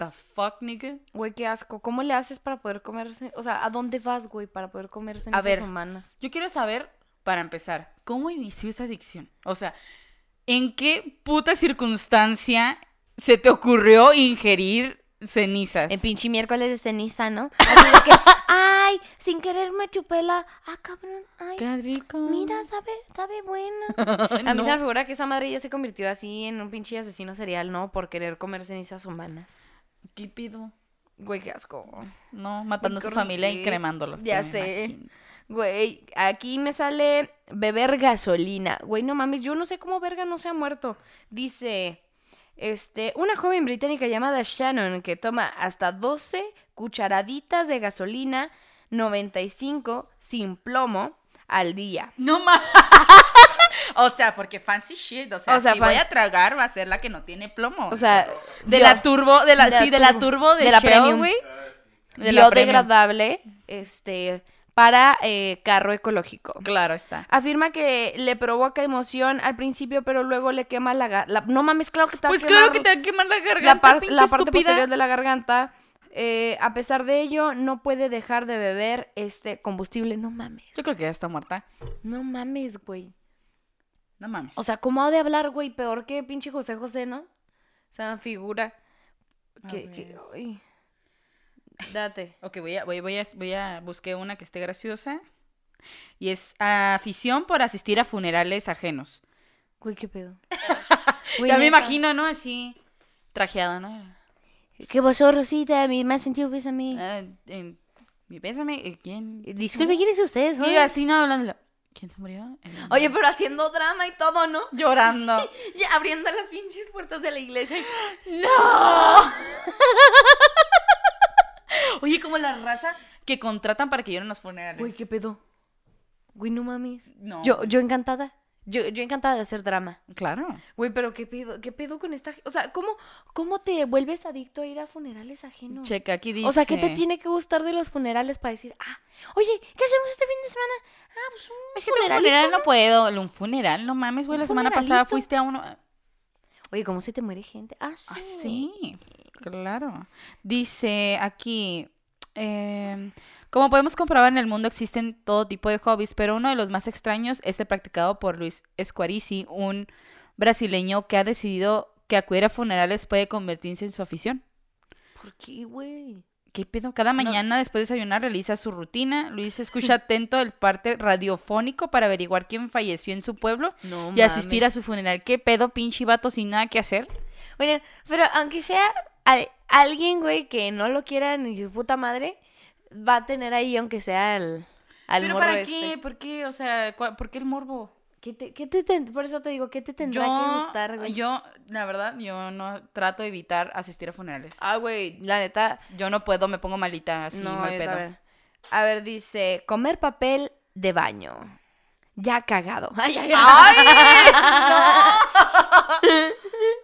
The fuck, nigga. Güey, qué asco. ¿Cómo le haces para poder comer? ce- O sea, ¿a dónde vas, güey, para poder comer cenizas ver. humanas? Yo quiero saber, para empezar, ¿cómo inició esa adicción? O sea, ¿en qué puta circunstancia se te ocurrió ingerir cenizas? En pinche miércoles de ceniza, ¿no? Así de que, ay, sin querer me chupé la... Ah, cabrón, ay, Qué rico. mira, sabe, sabe buena. A mí No. se me figura que esa madre ya se convirtió así en un pinche asesino serial, ¿no? Por querer comer cenizas humanas. ¿Qué pido? Güey, qué asco. No, matando a su familia y cremándolos. Ya sé. imagino. Güey, aquí me sale beber gasolina. Güey, no mames, yo no sé cómo verga no se ha muerto. Dice, este, una joven británica llamada Shannon que toma hasta 12 cucharaditas de gasolina 95 sin plomo al día. No más. O sea, porque fancy shit. O sea, O sea, si fan- voy a tragar, va a ser la que no tiene plomo. O sea, de la turbo, de la, de la sí, de la turbo. turbo de, De la Shell, premium. güey. De la premium. biodegradable, este, para eh, carro ecológico. Claro está. Afirma que le provoca emoción al principio, pero luego le quema la... ga- la- no mames, claro que te va a Pues claro quemar que te va a quemar la garganta, la, par- la parte estúpida. posterior de la garganta. Eh, a pesar de ello, no puede dejar de beber este combustible. No mames. Yo creo que ya está muerta. No mames, güey. No mames. O sea, ¿cómo ha de hablar, güey? Peor que pinche José José, ¿no? O sea, figura. Que, que- ay. Date. Ok, voy a, voy, voy a, voy a busqué una que esté graciosa. Y es afición por asistir a funerales ajenos. Güey, qué pedo. ya me imagino, ¿no? Así, trajeado, ¿no? ¿Qué pasó, Rosita? Mi más sentido pésame. Ah, em, mi pésame, eh, ¿quién? Disculpe, ¿quién es usted? Sí, así no hablando. ¿Quién se murió? Oye, pero haciendo drama y todo, ¿no? llorando. Abriendo las pinches puertas de la iglesia. ¡No! Oye, como la raza que contratan para que lloren en los funerales. Güey, ¿qué pedo? Güey, no mames. No. Yo, yo encantada. Yo, yo encantada de hacer drama. Claro. Güey, pero ¿qué pedo? ¿Qué pedo con esta? O sea, ¿cómo, cómo te vuelves adicto a ir a funerales ajenos? Checa, aquí dice. O sea, ¿qué te tiene que gustar de los funerales para decir, ah, oye, ¿qué hacemos este fin de semana? Ah, pues un Es que un funeral ¿no? no puedo. Un funeral, no mames, güey. ¿Un La semana pasada fuiste a uno. Oye, ¿cómo se te muere gente? Ah, sí. Ah, sí, claro. Dice aquí, eh, como podemos comprobar en el mundo existen todo tipo de hobbies, pero uno de los más extraños es el practicado por Luis Esquarici, un brasileño que ha decidido que acudir a funerales puede convertirse en su afición. ¿Por qué, güey? ¿Qué pedo? Cada mañana después de desayunar realiza su rutina. Luis escucha atento el parte radiofónico para averiguar quién falleció en su pueblo No y asistir a su funeral. ¿Qué pedo, pinche vato, sin nada que hacer? Oigan, pero aunque sea alguien, güey, que no lo quiera ni su puta madre, va a tener ahí, aunque sea al, al ¿Pero para este. qué? ¿Por qué? O sea, ¿por qué el morbo? ¿Qué te, qué te ten- por eso te digo, ¿qué te tendrá que gustar, güey? yo, la verdad, yo no trato de evitar asistir a funerales. Ah, güey, la neta, Yo no puedo, me pongo malita así, no, mal pedo. también. A ver, dice, comer papel de baño. Ya cagado. Ay, ay,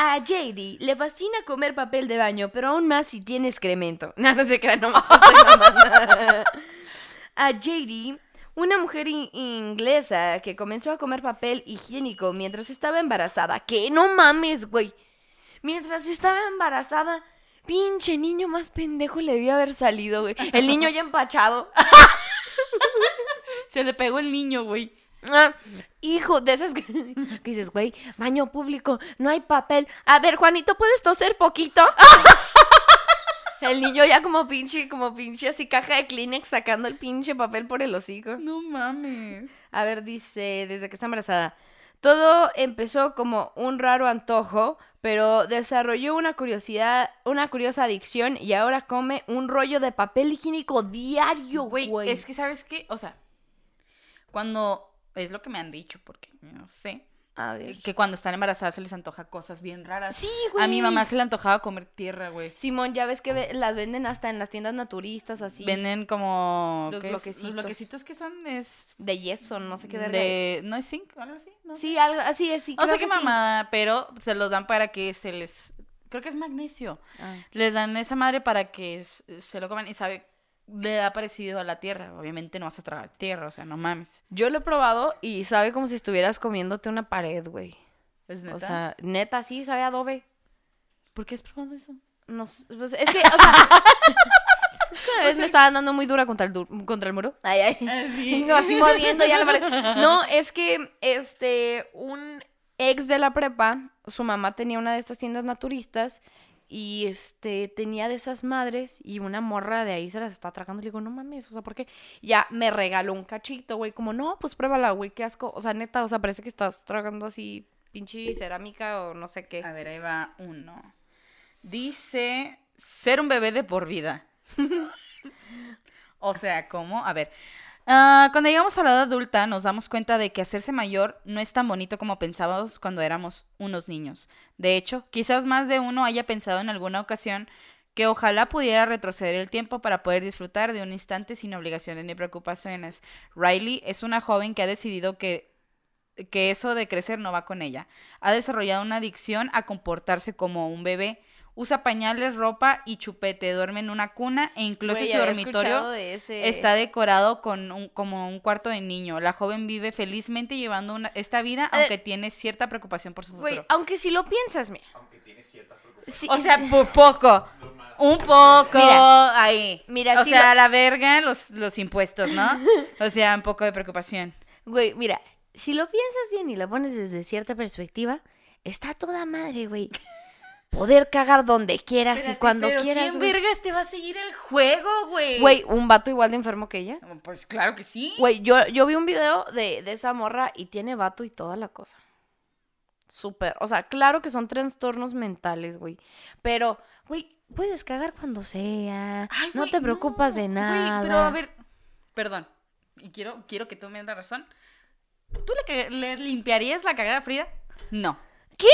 A JD le fascina comer papel de baño, pero aún más si tiene excremento. No, no se crean, nomás estoy mamando. A JD, una mujer in- inglesa que comenzó a comer papel higiénico mientras estaba embarazada. Que no mames, güey. Mientras estaba embarazada, pinche niño más pendejo le debió haber salido, güey. El niño ya empachado. Se le pegó el niño, güey. Ah, hijo, de esas que, que dices, güey, baño público, no hay papel. A ver, Juanito, ¿puedes toser poquito? El niño ya como pinche, como pinche así caja de Kleenex sacando el pinche papel por el hocico. No mames. A ver, dice, desde que está embarazada. Todo empezó como un raro antojo, pero desarrolló una curiosidad, una curiosa adicción y ahora come un rollo de papel higiénico diario, Güey, güey. es que, ¿sabes qué? O sea, cuando... Es lo que me han dicho, porque no sé. A ver. Que cuando están embarazadas se les antoja cosas bien raras. Sí, güey. A mi mamá se le antojaba comer tierra, güey. Simón, ya ves que ve- las venden hasta en las tiendas naturistas, así. Venden como... Los bloquecitos. Los bloquecitos que son es... De yeso, no sé qué verga De... es. ¿No es zinc? ¿Algo así? ¿No? Sí, algo así es, sí. No sé qué sí. mamada, pero se los dan para que se les... Creo que es magnesio. Ah. Les dan esa madre para que se lo coman y sabe... Le ha parecido a la tierra. Obviamente no vas a tragar tierra, o sea, no mames. Yo lo he probado y sabe como si estuvieras comiéndote una pared, güey. ¿Es neta? O sea, neta, sí, sabe adobe. ¿por qué has probado eso? No, pues, es que, o sea... es que una vez me estaban dando muy dura contra el, du- contra el muro. Ay, ay. Vengo así mordiendo ya la pared. No, es que, este, un ex de la prepa, su mamá tenía una de estas tiendas naturistas y, este, tenía de esas madres y una morra de ahí se las está tragando. Le digo, no mames, o sea, ¿por qué? Ya me regaló un cachito, güey, como, no, pues pruébala, güey, qué asco. O sea, neta, o sea, parece que estás tragando así pinche cerámica o no sé qué. A ver, ahí va uno. Dice ser un bebé de por vida. o sea, ¿cómo? A ver. Ah, cuando llegamos a la edad adulta nos damos cuenta de que hacerse mayor no es tan bonito como pensábamos cuando éramos unos niños. De hecho, quizás más de uno haya pensado en alguna ocasión que ojalá pudiera retroceder el tiempo para poder disfrutar de un instante sin obligaciones ni preocupaciones. Riley es una joven que ha decidido que que eso de crecer no va con ella. Ha desarrollado una adicción a comportarse como un bebé. Usa pañales, ropa y chupete. Duerme en una cuna e incluso su dormitorio de está decorado con un, como un cuarto de niño. La joven vive felizmente llevando una- esta vida, A ver. aunque tiene cierta preocupación por su futuro. Aunque si lo piensas, mira. Aunque tiene cierta preocupación. sí, O sea, por poco. Un poco Mira, ahí. mira, o sea, lo- a la verga los, los impuestos, ¿no? O sea, un poco de preocupación. Güey, mira, si lo piensas bien y lo pones desde cierta perspectiva, está toda madre, güey. Poder cagar donde quieras y cuando pero quieras. ¿Quién güey. vergas te va a seguir el juego, güey? Güey, un vato igual de enfermo que ella. Pues claro que sí. Güey, yo, yo vi un video de, de esa morra y tiene vato y toda la cosa. Súper. O sea, claro que son trastornos mentales, güey. Pero, güey, puedes cagar cuando sea. Ay, no güey, te preocupas de güey, nada. pero a ver, perdón. Y quiero, quiero que tú me des la razón. ¿Tú le, le limpiarías la cagada a Frida? No. ¿Qué?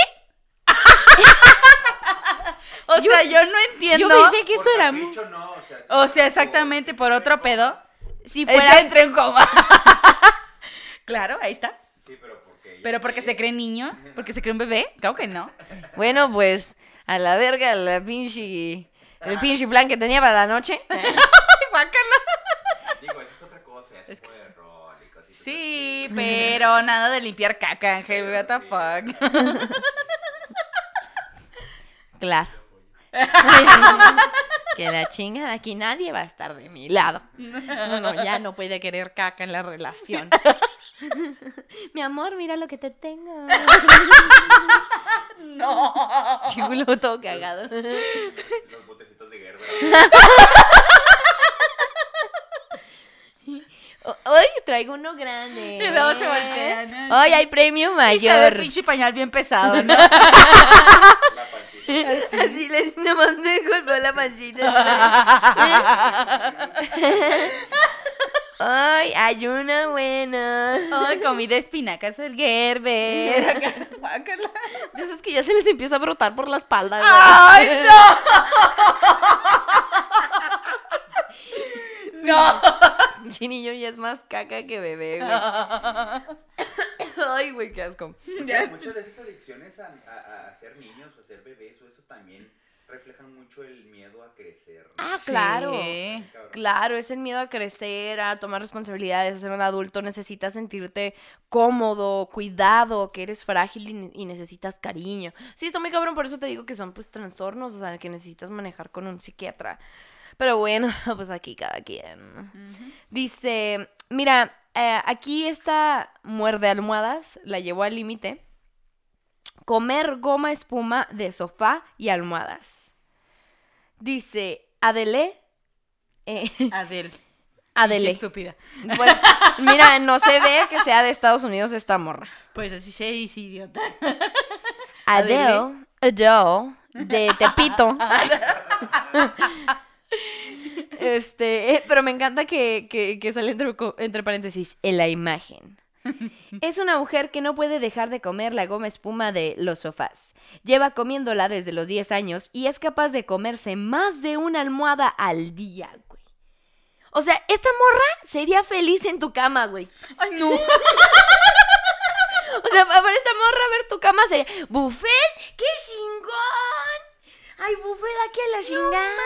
O sea, yo no entiendo. Yo pensé que esto Por era. capricho no, o sea. si O sea, fuera exactamente por- por otro pedo. Si fuera. entré en coma. claro, ahí está. Sí, pero porque. Pero porque se cree niño, porque se cree un bebé, claro que no. Bueno, pues, a la verga, la pinche. El pinche plan que tenía para la noche. Digo, eso es otra cosa. Es, que de rol y cositas Sí, pero nada de limpiar caca, Ángel, what the fuck. Claro. que la chingada, aquí nadie va a estar de mi lado. No, no, ya no puede querer caca en la relación. Mi amor, mira lo que te tengo. No. Chulo, todo cagado. Los botecitos de guerra. O- Hoy traigo uno grande. Y luego se voltea, ¿no? Hoy hay premio Y se ve el mayor. pinche pañal bien pesado, ¿no? La pancita. Así les nomás me golpeó la pancita. Ay, hay una buena. Ay, comí de espinacas el Gerber. De esos que ya se les empieza a brotar por la espalda. ¡Ay, no! ¡No! Chinillo ya es más caca que bebé, güey. Ay, güey, qué asco. Muchas, muchas de esas adicciones a, a- a ser niños o a ser bebés o eso también reflejan mucho el miedo a crecer. ¿no? Ah, claro. Sí. Claro, es el miedo a crecer, a tomar responsabilidades, a ser un adulto. Necesitas sentirte cómodo, cuidado, que eres frágil y necesitas cariño. Sí, está muy cabrón, por eso te digo que son pues trastornos, o sea, que necesitas manejar con un psiquiatra. Pero bueno, pues aquí cada quien. Dice, mira, eh, aquí esta muerde almohadas, la llevó al límite. Comer goma espuma de sofá y almohadas. Dice, Adele. eh, Adele. estúpida. Pues mira, no se ve que sea de Estados Unidos esta morra. Pues así se dice, idiota. Adele, Adele, de Tepito. Este, eh, pero me encanta que, que- que sale entre, entre paréntesis en la imagen. Es una mujer que no puede dejar de comer la goma espuma de los sofás. Lleva comiéndola desde los 10 años y es capaz de comerse más de una almohada al día, güey. O sea, esta morra sería feliz en tu cama, güey. Ay, no. O sea, para esta morra ver tu cama sería buffet, qué chingón. Ay, buffet aquí a la chingada.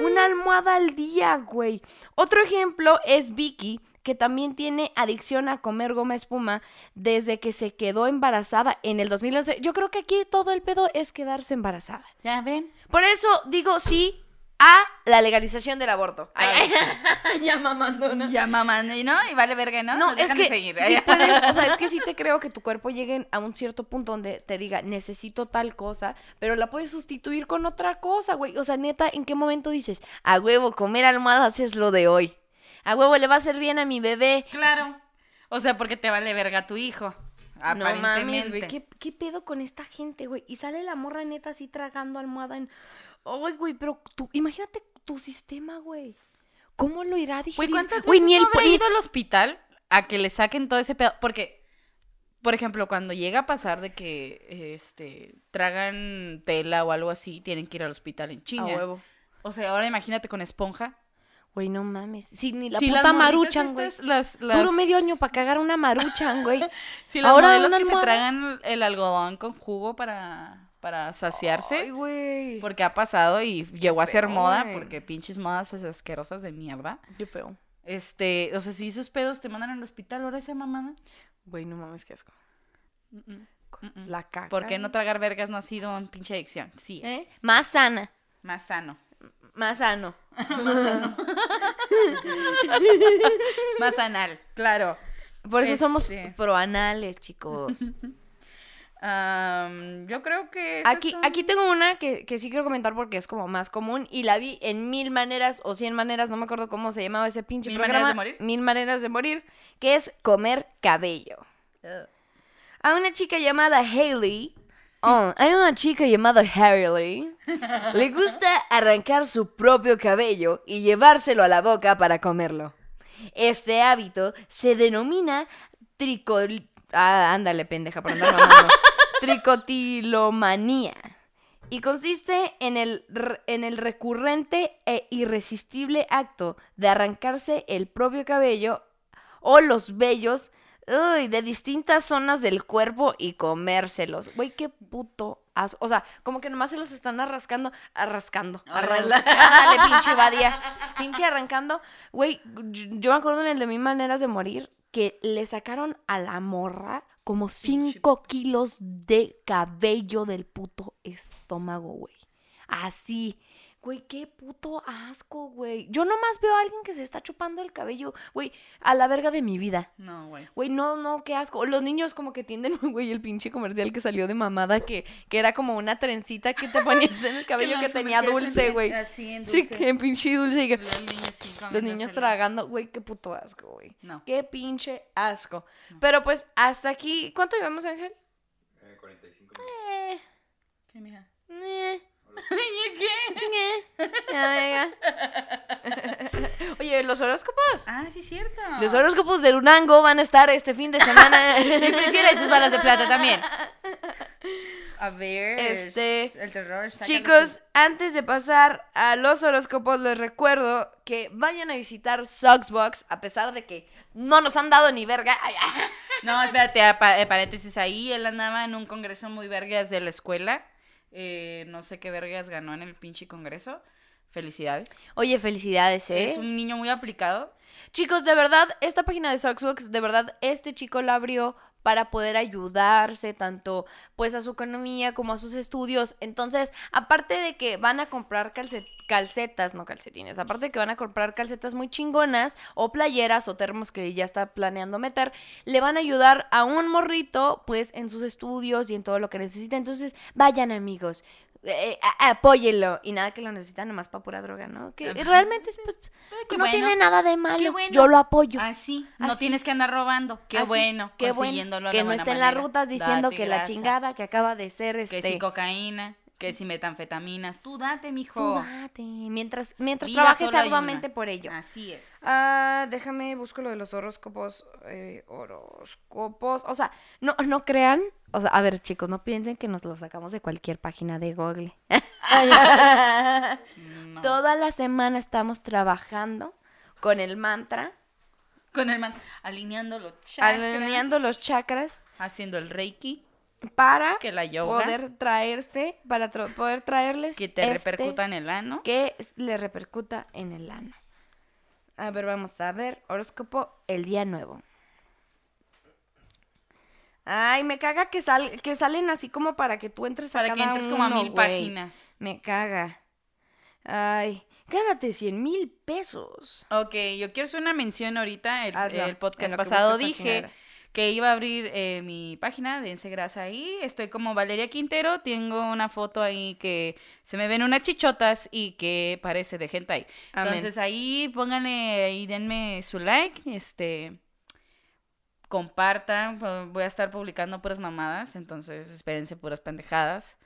Una almohada al día, güey. Otro ejemplo es Vicky, que también tiene adicción a comer goma espuma desde que se quedó embarazada en el 2011. Yo creo que aquí todo el pedo es quedarse embarazada. ¿Ya ven? Por eso digo sí a la legalización del aborto. Ay, ay, ya mamando, ¿no? Ya mamando, ¿y no? Y vale verga, ¿no? No, Nos es que seguir. sí puedes, o sea, es que sí te creo que tu cuerpo llegue a un cierto punto donde te diga, necesito tal cosa, pero la puedes sustituir con otra cosa, güey. O sea, neta, ¿en qué momento dices, a huevo, comer almohadas es lo de hoy? A huevo, le va a hacer bien a mi bebé. Claro. O sea, porque te vale verga tu hijo. No mames, güey, ¿qué, ¿qué pedo con esta gente, güey? Y sale la morra neta así tragando almohada en... Ay, güey, pero tú, imagínate tu sistema, güey. ¿Cómo lo irá a digerir? Güey, ¿cuántas Güey, veces ni el habrá ido al hospital a que le saquen todo ese pedo? Porque, por ejemplo, cuando llega a pasar de que este tragan tela o algo así, tienen que ir al hospital en A chinga. huevo. O sea, ahora imagínate con esponja. Güey, no mames. Sí, ni la Si puta maruchan, güey. las, las... Duró medio año para cagar una maruchan, güey. Si las Ahora modelos que se tragan el algodón con jugo para, para saciarse. Ay, güey. Porque ha pasado y llegó a ser feo, moda, güey. porque pinches modas asquerosas de mierda. Qué feo. Este, o sea, si esos pedos te mandan al hospital, ahora esa mamada. Güey, no mames, qué asco. Mm, mm. La caca. ¿Por qué no tragar vergas no ha sido una pinche adicción? Sí, es ¿Eh? Más sana. más sano. Más sano. Más anal, claro. Por eso somos Este. proanales, chicos. Yo creo que... Aquí, son- aquí tengo una que, que sí quiero comentar porque es como más común y la vi en mil maneras o cien maneras, no me acuerdo cómo se llamaba ese pinche ¿Mil programa. maneras de morir? Mil maneras de morir, que es comer cabello. A una chica llamada Hailey. Oh, hay una chica llamada Hailey. Le gusta arrancar su propio cabello y llevárselo a la boca para comerlo. Este hábito se denomina tricol... Ah, ándale, pendeja, por andar mamando. Tricotilomanía. Y consiste en el, en el recurrente e irresistible acto de arrancarse el propio cabello o los vellos uy, de distintas zonas del cuerpo y comérselos. Güey, qué puto asco. O sea, como que nomás se los están arrascando, arrascando. Órale. arran- Ándale, pinche vadia. Pinche arrancando. Güey, yo, yo me acuerdo en el de Mil Maneras de Morir que le sacaron a la morra como 5 kilos de cabello del puto estómago, güey. Así. Güey, qué puto asco, güey. Yo nomás veo a alguien que se está chupando el cabello, güey, a la verga de mi vida. No, güey. Güey, no, no, qué asco. Los niños como que tienden, güey, el pinche comercial que salió de mamada, que, que era como una trencita que te ponías en el cabello que, tenía dulce, güey. Así en Sí, dulce. que en pinche dulce. y que- Los niños, sí, Los comiéndoselo. niños tragando, güey, qué puto asco, güey. No. Qué pinche asco. Pero pues hasta aquí, ¿cuánto llevamos, Ángel? Eh, 45 Eh, ¿Qué, mija? eh. Eh. Oye, los horóscopos. Ah, sí, cierto. Los horóscopos de Unango van a estar este fin de semana. Y Priscila y sus balas de plata también. A ver. Este, El terror. Chicos, antes de pasar a los horóscopos, les recuerdo que vayan a visitar Socksbox, a pesar de que no nos han dado ni verga. Ay, ay. No, espérate, eh, paréntesis ahí. Él andaba en un congreso muy vergas de la escuela. Eh, no sé qué vergas ganó en el pinche congreso. Felicidades. Oye, felicidades, ¿eh? Es un niño muy aplicado. Chicos, de verdad, esta página de Socksbox, de verdad, este chico la abrió para poder ayudarse tanto pues a su economía como a sus estudios. Entonces, aparte de que van a comprar calce- calcetas, no calcetines, aparte de que van a comprar calcetas muy chingonas o playeras o termos que ya está planeando meter, le van a ayudar a un morrito pues en sus estudios y en todo lo que necesita. Entonces, vayan amigos. Eh, apóyenlo y nada que lo necesitan nomás para pura droga, ¿no? Que Ajá. realmente es, pues, qué no bueno. tiene nada de malo. Bueno. Yo lo apoyo. Así. No Así tienes es. que andar robando. Qué Así, bueno. qué bueno, que no esté en las rutas diciendo Date que la chingada que acaba de ser Que este si cocaína, que si metanfetaminas. Tú date, tú mijo. date, mientras mientras Vida trabajes arduamente por ello. Así es. Ah, déjame busco lo de los horóscopos eh, horóscopos, o sea, no no crean, o sea, a ver, chicos, no piensen que nos lo sacamos de cualquier página de Google. No. Toda la semana estamos trabajando con el mantra, Con el man alineando los chakras. alineando los chakras Haciendo el reiki. Para Que la yoga. poder traerse, para tra- poder traerles Que te este- repercuta en el ano. que le repercuta en el ano. A ver, vamos a ver. Horóscopo, el día nuevo. Ay, me caga que, sal, que salen así como para que tú entres a Para que cada entres como a mil páginas. Me caga. Ay, gánate 100 mil pesos. Ok, yo quiero hacer una mención ahorita. El, Hazlo, el podcast que pasado dije chingadera. Que iba a abrir eh, mi página, dense grasa ahí. Estoy como Valeria Quintero. Tengo una foto ahí que se me ven unas chichotas y que parece de hentai. Amén. Entonces ahí pónganle y denme su like. Este. Compartan. Voy a estar publicando puras mamadas. Entonces espérense puras pendejadas.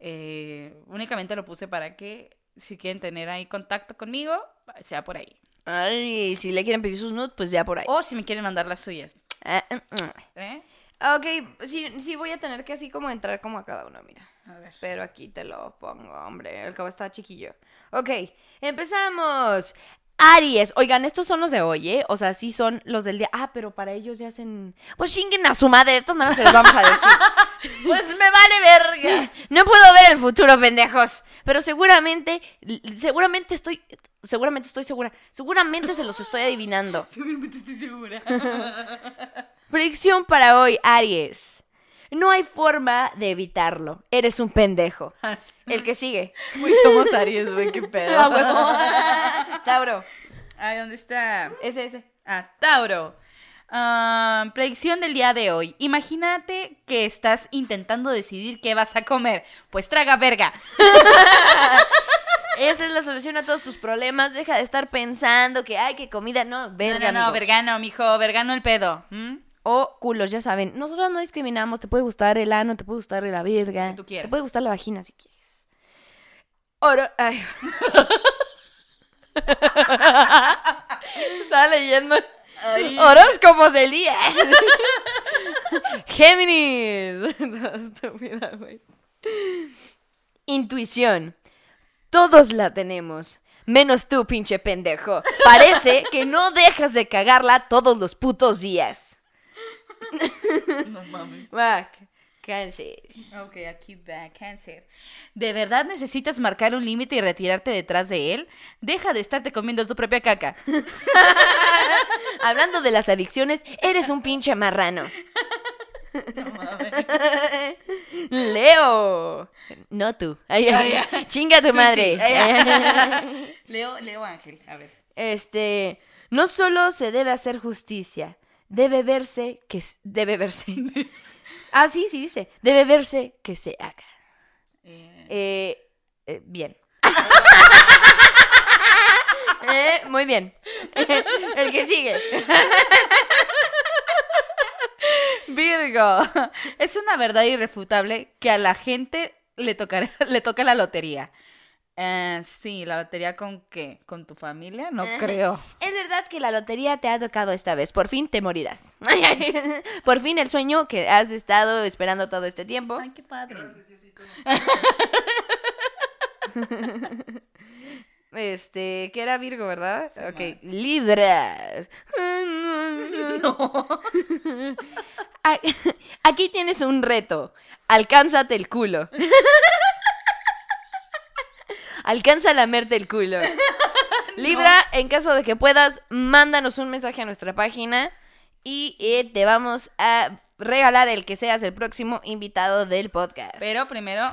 Eh, únicamente lo puse para que si quieren tener ahí contacto conmigo, sea por ahí. Ay, si le quieren pedir sus nudes, pues ya por ahí. O si me quieren mandar las suyas. ¿Eh? Ok, sí, sí voy a tener que así como entrar como a cada uno, mira. A ver. Pero aquí te lo pongo, hombre. El cabo está chiquillo. Ok, empezamos. Aries. Oigan, estos son los de hoy, ¿eh? O sea, sí son los del día. Ah, pero para ellos ya hacen. Pues chinguen a su madre. De todas maneras se los vamos a decir. Pues me vale verga. No puedo ver el futuro, pendejos. Pero seguramente, seguramente estoy. Seguramente estoy segura. Seguramente se los estoy adivinando. Seguramente estoy segura. Predicción para hoy, Aries. No hay forma de evitarlo. Eres un pendejo. El que sigue. Muy somos Aries, güey, qué pedo. Ah. Tauro. Ay, ¿dónde está? Ese, ese. Ah, Tauro. Ah, predicción del día de hoy. Imagínate que estás intentando decidir qué vas a comer. Pues traga verga. Esa es la solución a todos tus problemas. Deja de estar pensando que, ay, que comida. No, verga, no, no, no, amigos. vergano, mijo, vergano el pedo. O culos, ya saben. Nosotros no discriminamos. Te puede gustar el ano, te puede gustar la verga. Tú. Te puede gustar la vagina si quieres. Oro. Ay. Estaba leyendo horóscopos del día. Géminis. Estúpida, güey. Intuición. Todos la tenemos. Menos tú, pinche pendejo. Parece que no dejas de cagarla todos los putos días. No mames. Va, cáncer. Ok, aquí va, cáncer. ¿De verdad necesitas marcar un límite y retirarte detrás de él? Deja de estarte comiendo tu propia caca. Hablando de las adicciones, eres un pinche marrano. No mames. Leo. No tú. Ay, ay, ay. Chinga tu madre. sí. Leo, Leo Ángel, a ver. Este, no solo se debe hacer justicia, debe verse que debe verse. ah, sí, sí dice, debe verse que se haga. Eh, Eh, eh, bien. Muy bien. El que sigue. Virgo, es una verdad irrefutable que a la gente le, tocará, le toca la lotería. Eh, sí, la lotería con qué? ¿Con tu familia? No creo. Es verdad que la lotería te ha tocado esta vez. Por fin te morirás. Por fin el sueño que has estado esperando todo este tiempo. Ay, qué padre. Gracias, Diosito. Este, que era Virgo, ¿verdad? Sí, ok. ma. Libra. No. Aquí tienes un reto. Alcánzate el culo. Alcanza a lamerte el culo. Libra, en caso de que puedas, mándanos un mensaje a nuestra página y eh, te vamos a regalar el que seas el próximo invitado del podcast. Pero primero,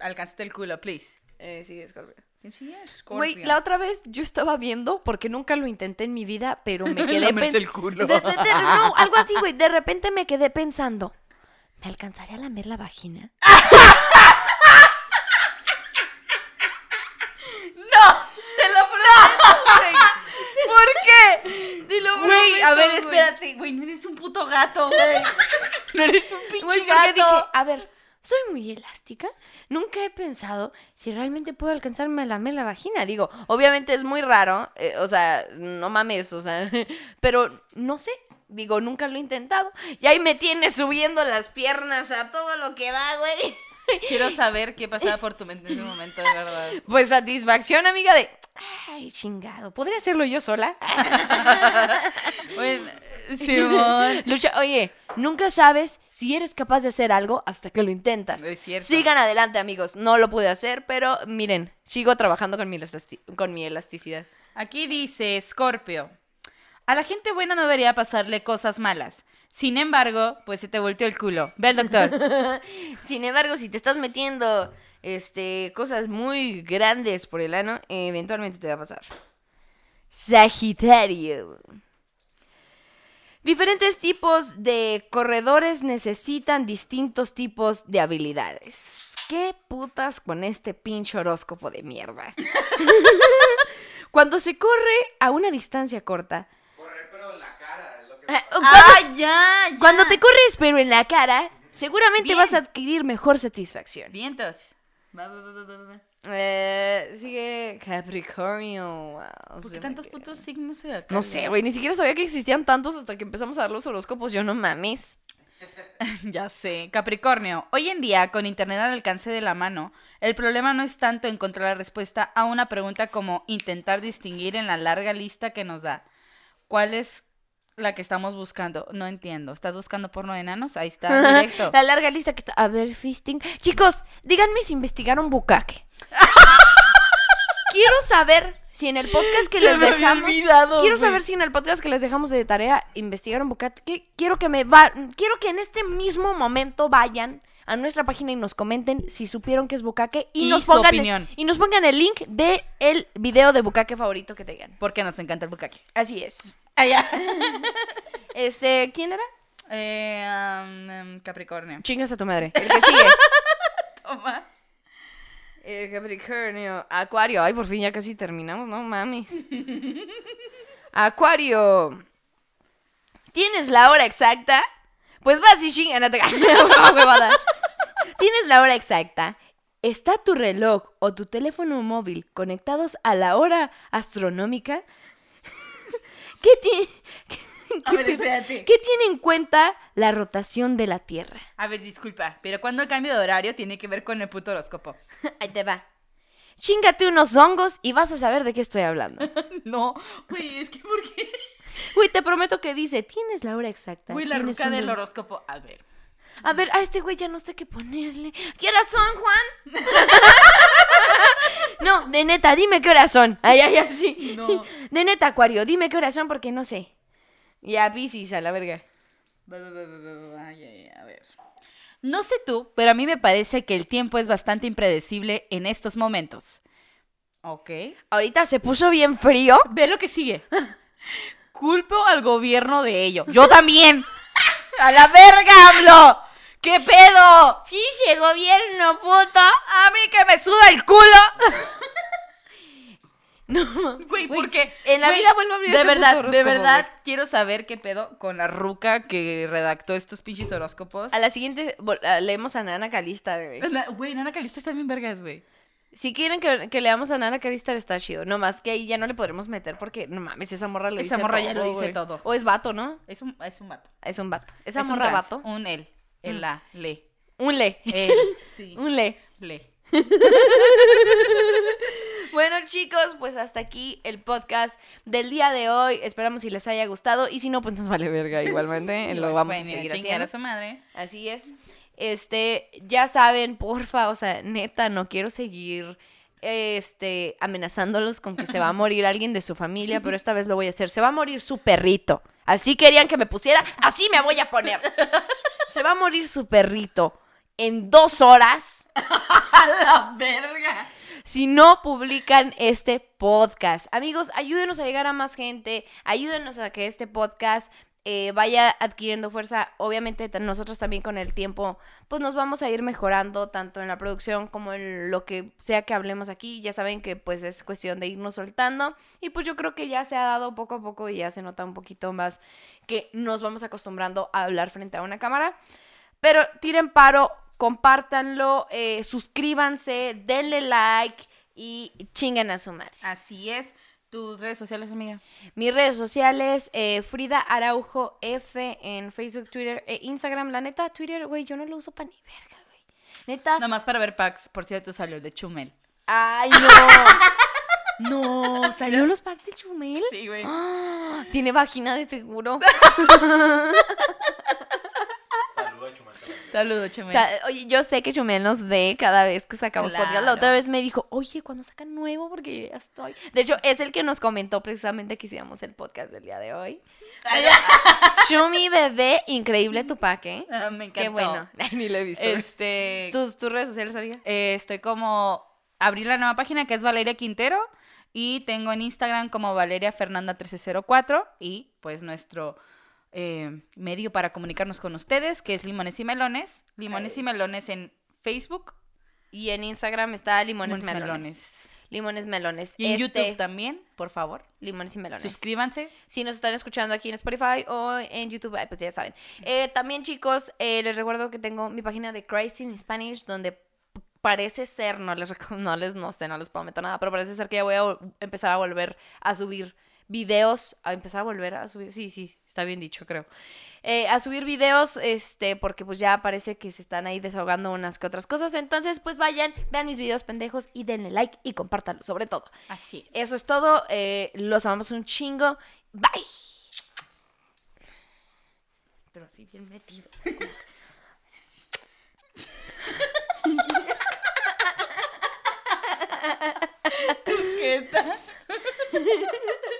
alcánzate el culo, please. Eh, sí, Scorpio. ¿Quién sí es? Güey, la otra vez yo estaba viendo, porque nunca lo intenté en mi vida, pero me quedé Lamerse pen- el culo. De- de- de- no, algo así, güey. De repente me quedé pensando, ¿me alcanzaría a lamer la vagina? ¡Te lo prometo, güey! ¿Por qué? Te lo Güey, a ver, espérate, güey, no eres un puto gato, güey. No eres un pinche gato. dije, a ver, soy muy elástica. Nunca he pensado si realmente puedo alcanzarme la vagina. Digo, obviamente es muy raro, eh, o sea, no mames, o sea, pero no sé. Digo, nunca lo he intentado. Y ahí me tienes subiendo las piernas a todo lo que da, güey. Quiero saber qué pasaba por tu mente en ese momento, de verdad. Pues satisfacción, amiga, de. Ay, chingado. ¿Podría hacerlo yo sola? Bueno, Simón. Lucha, oye, nunca sabes si eres capaz de hacer algo hasta que lo intentas. Es cierto. Sigan adelante, amigos. No lo pude hacer, pero miren, sigo trabajando con mi, elasti- con mi elasticidad. Aquí dice Scorpio. A la gente buena no debería pasarle cosas malas. Sin embargo, pues se te volteó el culo. Ve al doctor. Sin embargo, si te estás metiendo este, cosas muy grandes por el ano, eventualmente te va a pasar. Sagitario. Diferentes tipos de corredores necesitan distintos tipos de habilidades. ¿Qué putas con este pinche horóscopo de mierda? Cuando se corre a una distancia corta, Correr, pero la cara, es lo que me pasa. ¡Ah, ya, ya! cuando te corres pero en la cara, seguramente Bien. vas a adquirir mejor satisfacción. Vientos. Va, va, va, va. Eh, sigue Capricornio. wow, ¿Por se qué tantos putos signos de acá? No sé, güey, ni siquiera sabía que existían tantos hasta que empezamos a dar los horóscopos. Yo no mames. Ya sé. Capricornio, hoy en día, con internet al alcance de la mano, el problema no es tanto encontrar la respuesta a una pregunta como intentar distinguir en la larga lista que nos da. ¿Cuál es la que estamos buscando? No entiendo. ¿Estás buscando porno de enanos? Ahí está, directo. La larga lista que está. A ver, fisting. Chicos, díganme si investigaron bucaque. Quiero saber si en el podcast que Se les me había dejamos. olvidado, Quiero saber si en el podcast que les dejamos de tarea investigaron bucaque. Quiero que me va. Quiero que en este mismo momento vayan a nuestra página y nos comenten si supieron que es bucaque y, Y nos su pongan opinión. y nos pongan el link de el video de bucaque favorito que tengan. Porque nos encanta el bucaque. Así es. Ya. Este, ¿quién era? Eh, um, um, Capricornio. Chingas a tu madre. El que sigue. Toma. Eh, Capricornio. Acuario. Ay, por fin ya casi terminamos, no mames. Acuario. ¿Tienes la hora exacta? Pues vas y chinga. No te huevada. ¿Tienes la hora exacta? ¿Está tu reloj o tu teléfono móvil conectados a la hora astronómica? ¿Qué tiene? A ver, espérate. ¿Qué tiene en cuenta la rotación de la Tierra? A ver, disculpa, pero cuando el cambio de horario tiene que ver con el puto horóscopo. Ahí te va. Chíngate unos hongos y vas a saber de qué estoy hablando. No, güey, es que ¿por qué? Uy, te prometo que dice, tienes la hora exacta. Güey, la ruca un del reloj". horóscopo. A ver. A ver, a este güey ya no sé qué ponerle. ¿Qué horas son, Juan? no, de neta, dime qué horas son. Ay, ay, así. No. De neta, Acuario, dime qué horas son porque no sé. Ya, Piscis, a la verga. Ay, ay, a ver. No sé tú, pero a mí me parece que el tiempo es bastante impredecible en estos momentos. Ok. Ahorita se puso bien frío. Ve lo que sigue. Culpo al gobierno de ello. Yo también. ¡A la verga hablo! ¿Qué pedo? Fiche, gobierno, puta. A mí que me suda el culo. No, Güey, porque En la güey, vida vuelvo a abrir De este verdad, de verdad güey. quiero saber qué pedo con la ruca que redactó estos pinches horóscopos. A la siguiente leemos a Nana Calista, güey. Na- Güey, Nana Calista está bien vergas, güey. Si quieren que, que leamos a Nana Calista, está chido. No más que ahí ya no le podremos meter porque, no mames, esa morra lo Esa dice morra todo. ya lo dice güey. todo. O es vato, ¿no? Es un, es un vato. Es un vato. Esa Es un morra trans, vato. Un él. El Mm. la, le. Un le. Él. Sí. Un le. Le. Bueno, chicos, pues hasta aquí el podcast del día de hoy. Esperamos si les haya gustado. Y si no, pues nos vale verga igualmente. Lo vas, vamos a seguir haciendo. a su madre. Así es. Este, ya saben, porfa, o sea, neta, no quiero seguir este amenazándolos con que se va a morir alguien de su familia, pero esta vez lo voy a hacer. Se va a morir su perrito. Así querían que me pusiera, así me voy a poner. Se va a morir su perrito en dos horas ¡A la verga! si no publican este podcast. Amigos, ayúdenos a llegar a más gente, ayúdenos a que este podcast eh, vaya adquiriendo fuerza. Obviamente nosotros también con el tiempo, pues nos vamos a ir mejorando tanto en la producción como en lo que sea que hablemos aquí. Ya saben que pues es cuestión de irnos soltando y pues yo creo que ya se ha dado poco a poco y ya se nota un poquito más que nos vamos acostumbrando a hablar frente a una cámara. Pero tiren paro, compártanlo, eh, suscríbanse, denle like y chinguen a su madre. Así es. Tus redes sociales, amiga. Mis redes sociales, eh, Frida Araujo F en Facebook, Twitter e Instagram. La neta, Twitter, güey, yo no lo uso para ni verga, güey. Neta. Nomás para ver packs. Por cierto, salió el de Chumel. Ay, no. no, salió los packs de Chumel. Sí, güey. Ah, Tiene vagina de seguro. Saludo a Chumel también. Saludos, Chumel. oye, yo sé que Chumel nos ve cada vez que sacamos podcast. La Claro. otra vez me dijo, oye, ¿cuándo sacan nuevo? Porque yo ya estoy. De hecho, es el que nos comentó precisamente que hiciéramos el podcast del día de hoy. Shumi bebé, increíble tu paque. Ah, me encantó. Qué bueno. Ni lo he visto. Este. ¿Tus, tus redes sociales, amiga? eh, estoy como. Abrí la nueva página que es Valeria Quintero. Y tengo en Instagram como Valeria Fernanda 1304. Y pues nuestro eh, medio para comunicarnos con ustedes, que es Limones y Melones. Limones y Melones en Facebook. Y en Instagram está Limones, Limones y Melones. Limones Melones. Y en Este, YouTube también, por favor. Limones y Melones. Suscríbanse. Si nos están escuchando aquí en Spotify o en YouTube, pues ya saben. Eh, también, chicos, eh, les recuerdo que tengo mi página de Crazy in Spanish, donde parece ser, no les, no les, no sé, no les prometo nada, pero parece ser que ya voy a empezar a volver a subir videos, a empezar a volver a subir, sí, sí, está bien dicho, creo. Eh, a subir videos, este, porque pues ya parece que se están ahí desahogando unas que otras cosas. Entonces, pues vayan, vean mis videos pendejos y denle like y compártanlo, sobre todo. Así es. Eso es todo. eh, los amamos un chingo. Bye. Pero así bien metido. ¿Qué tal?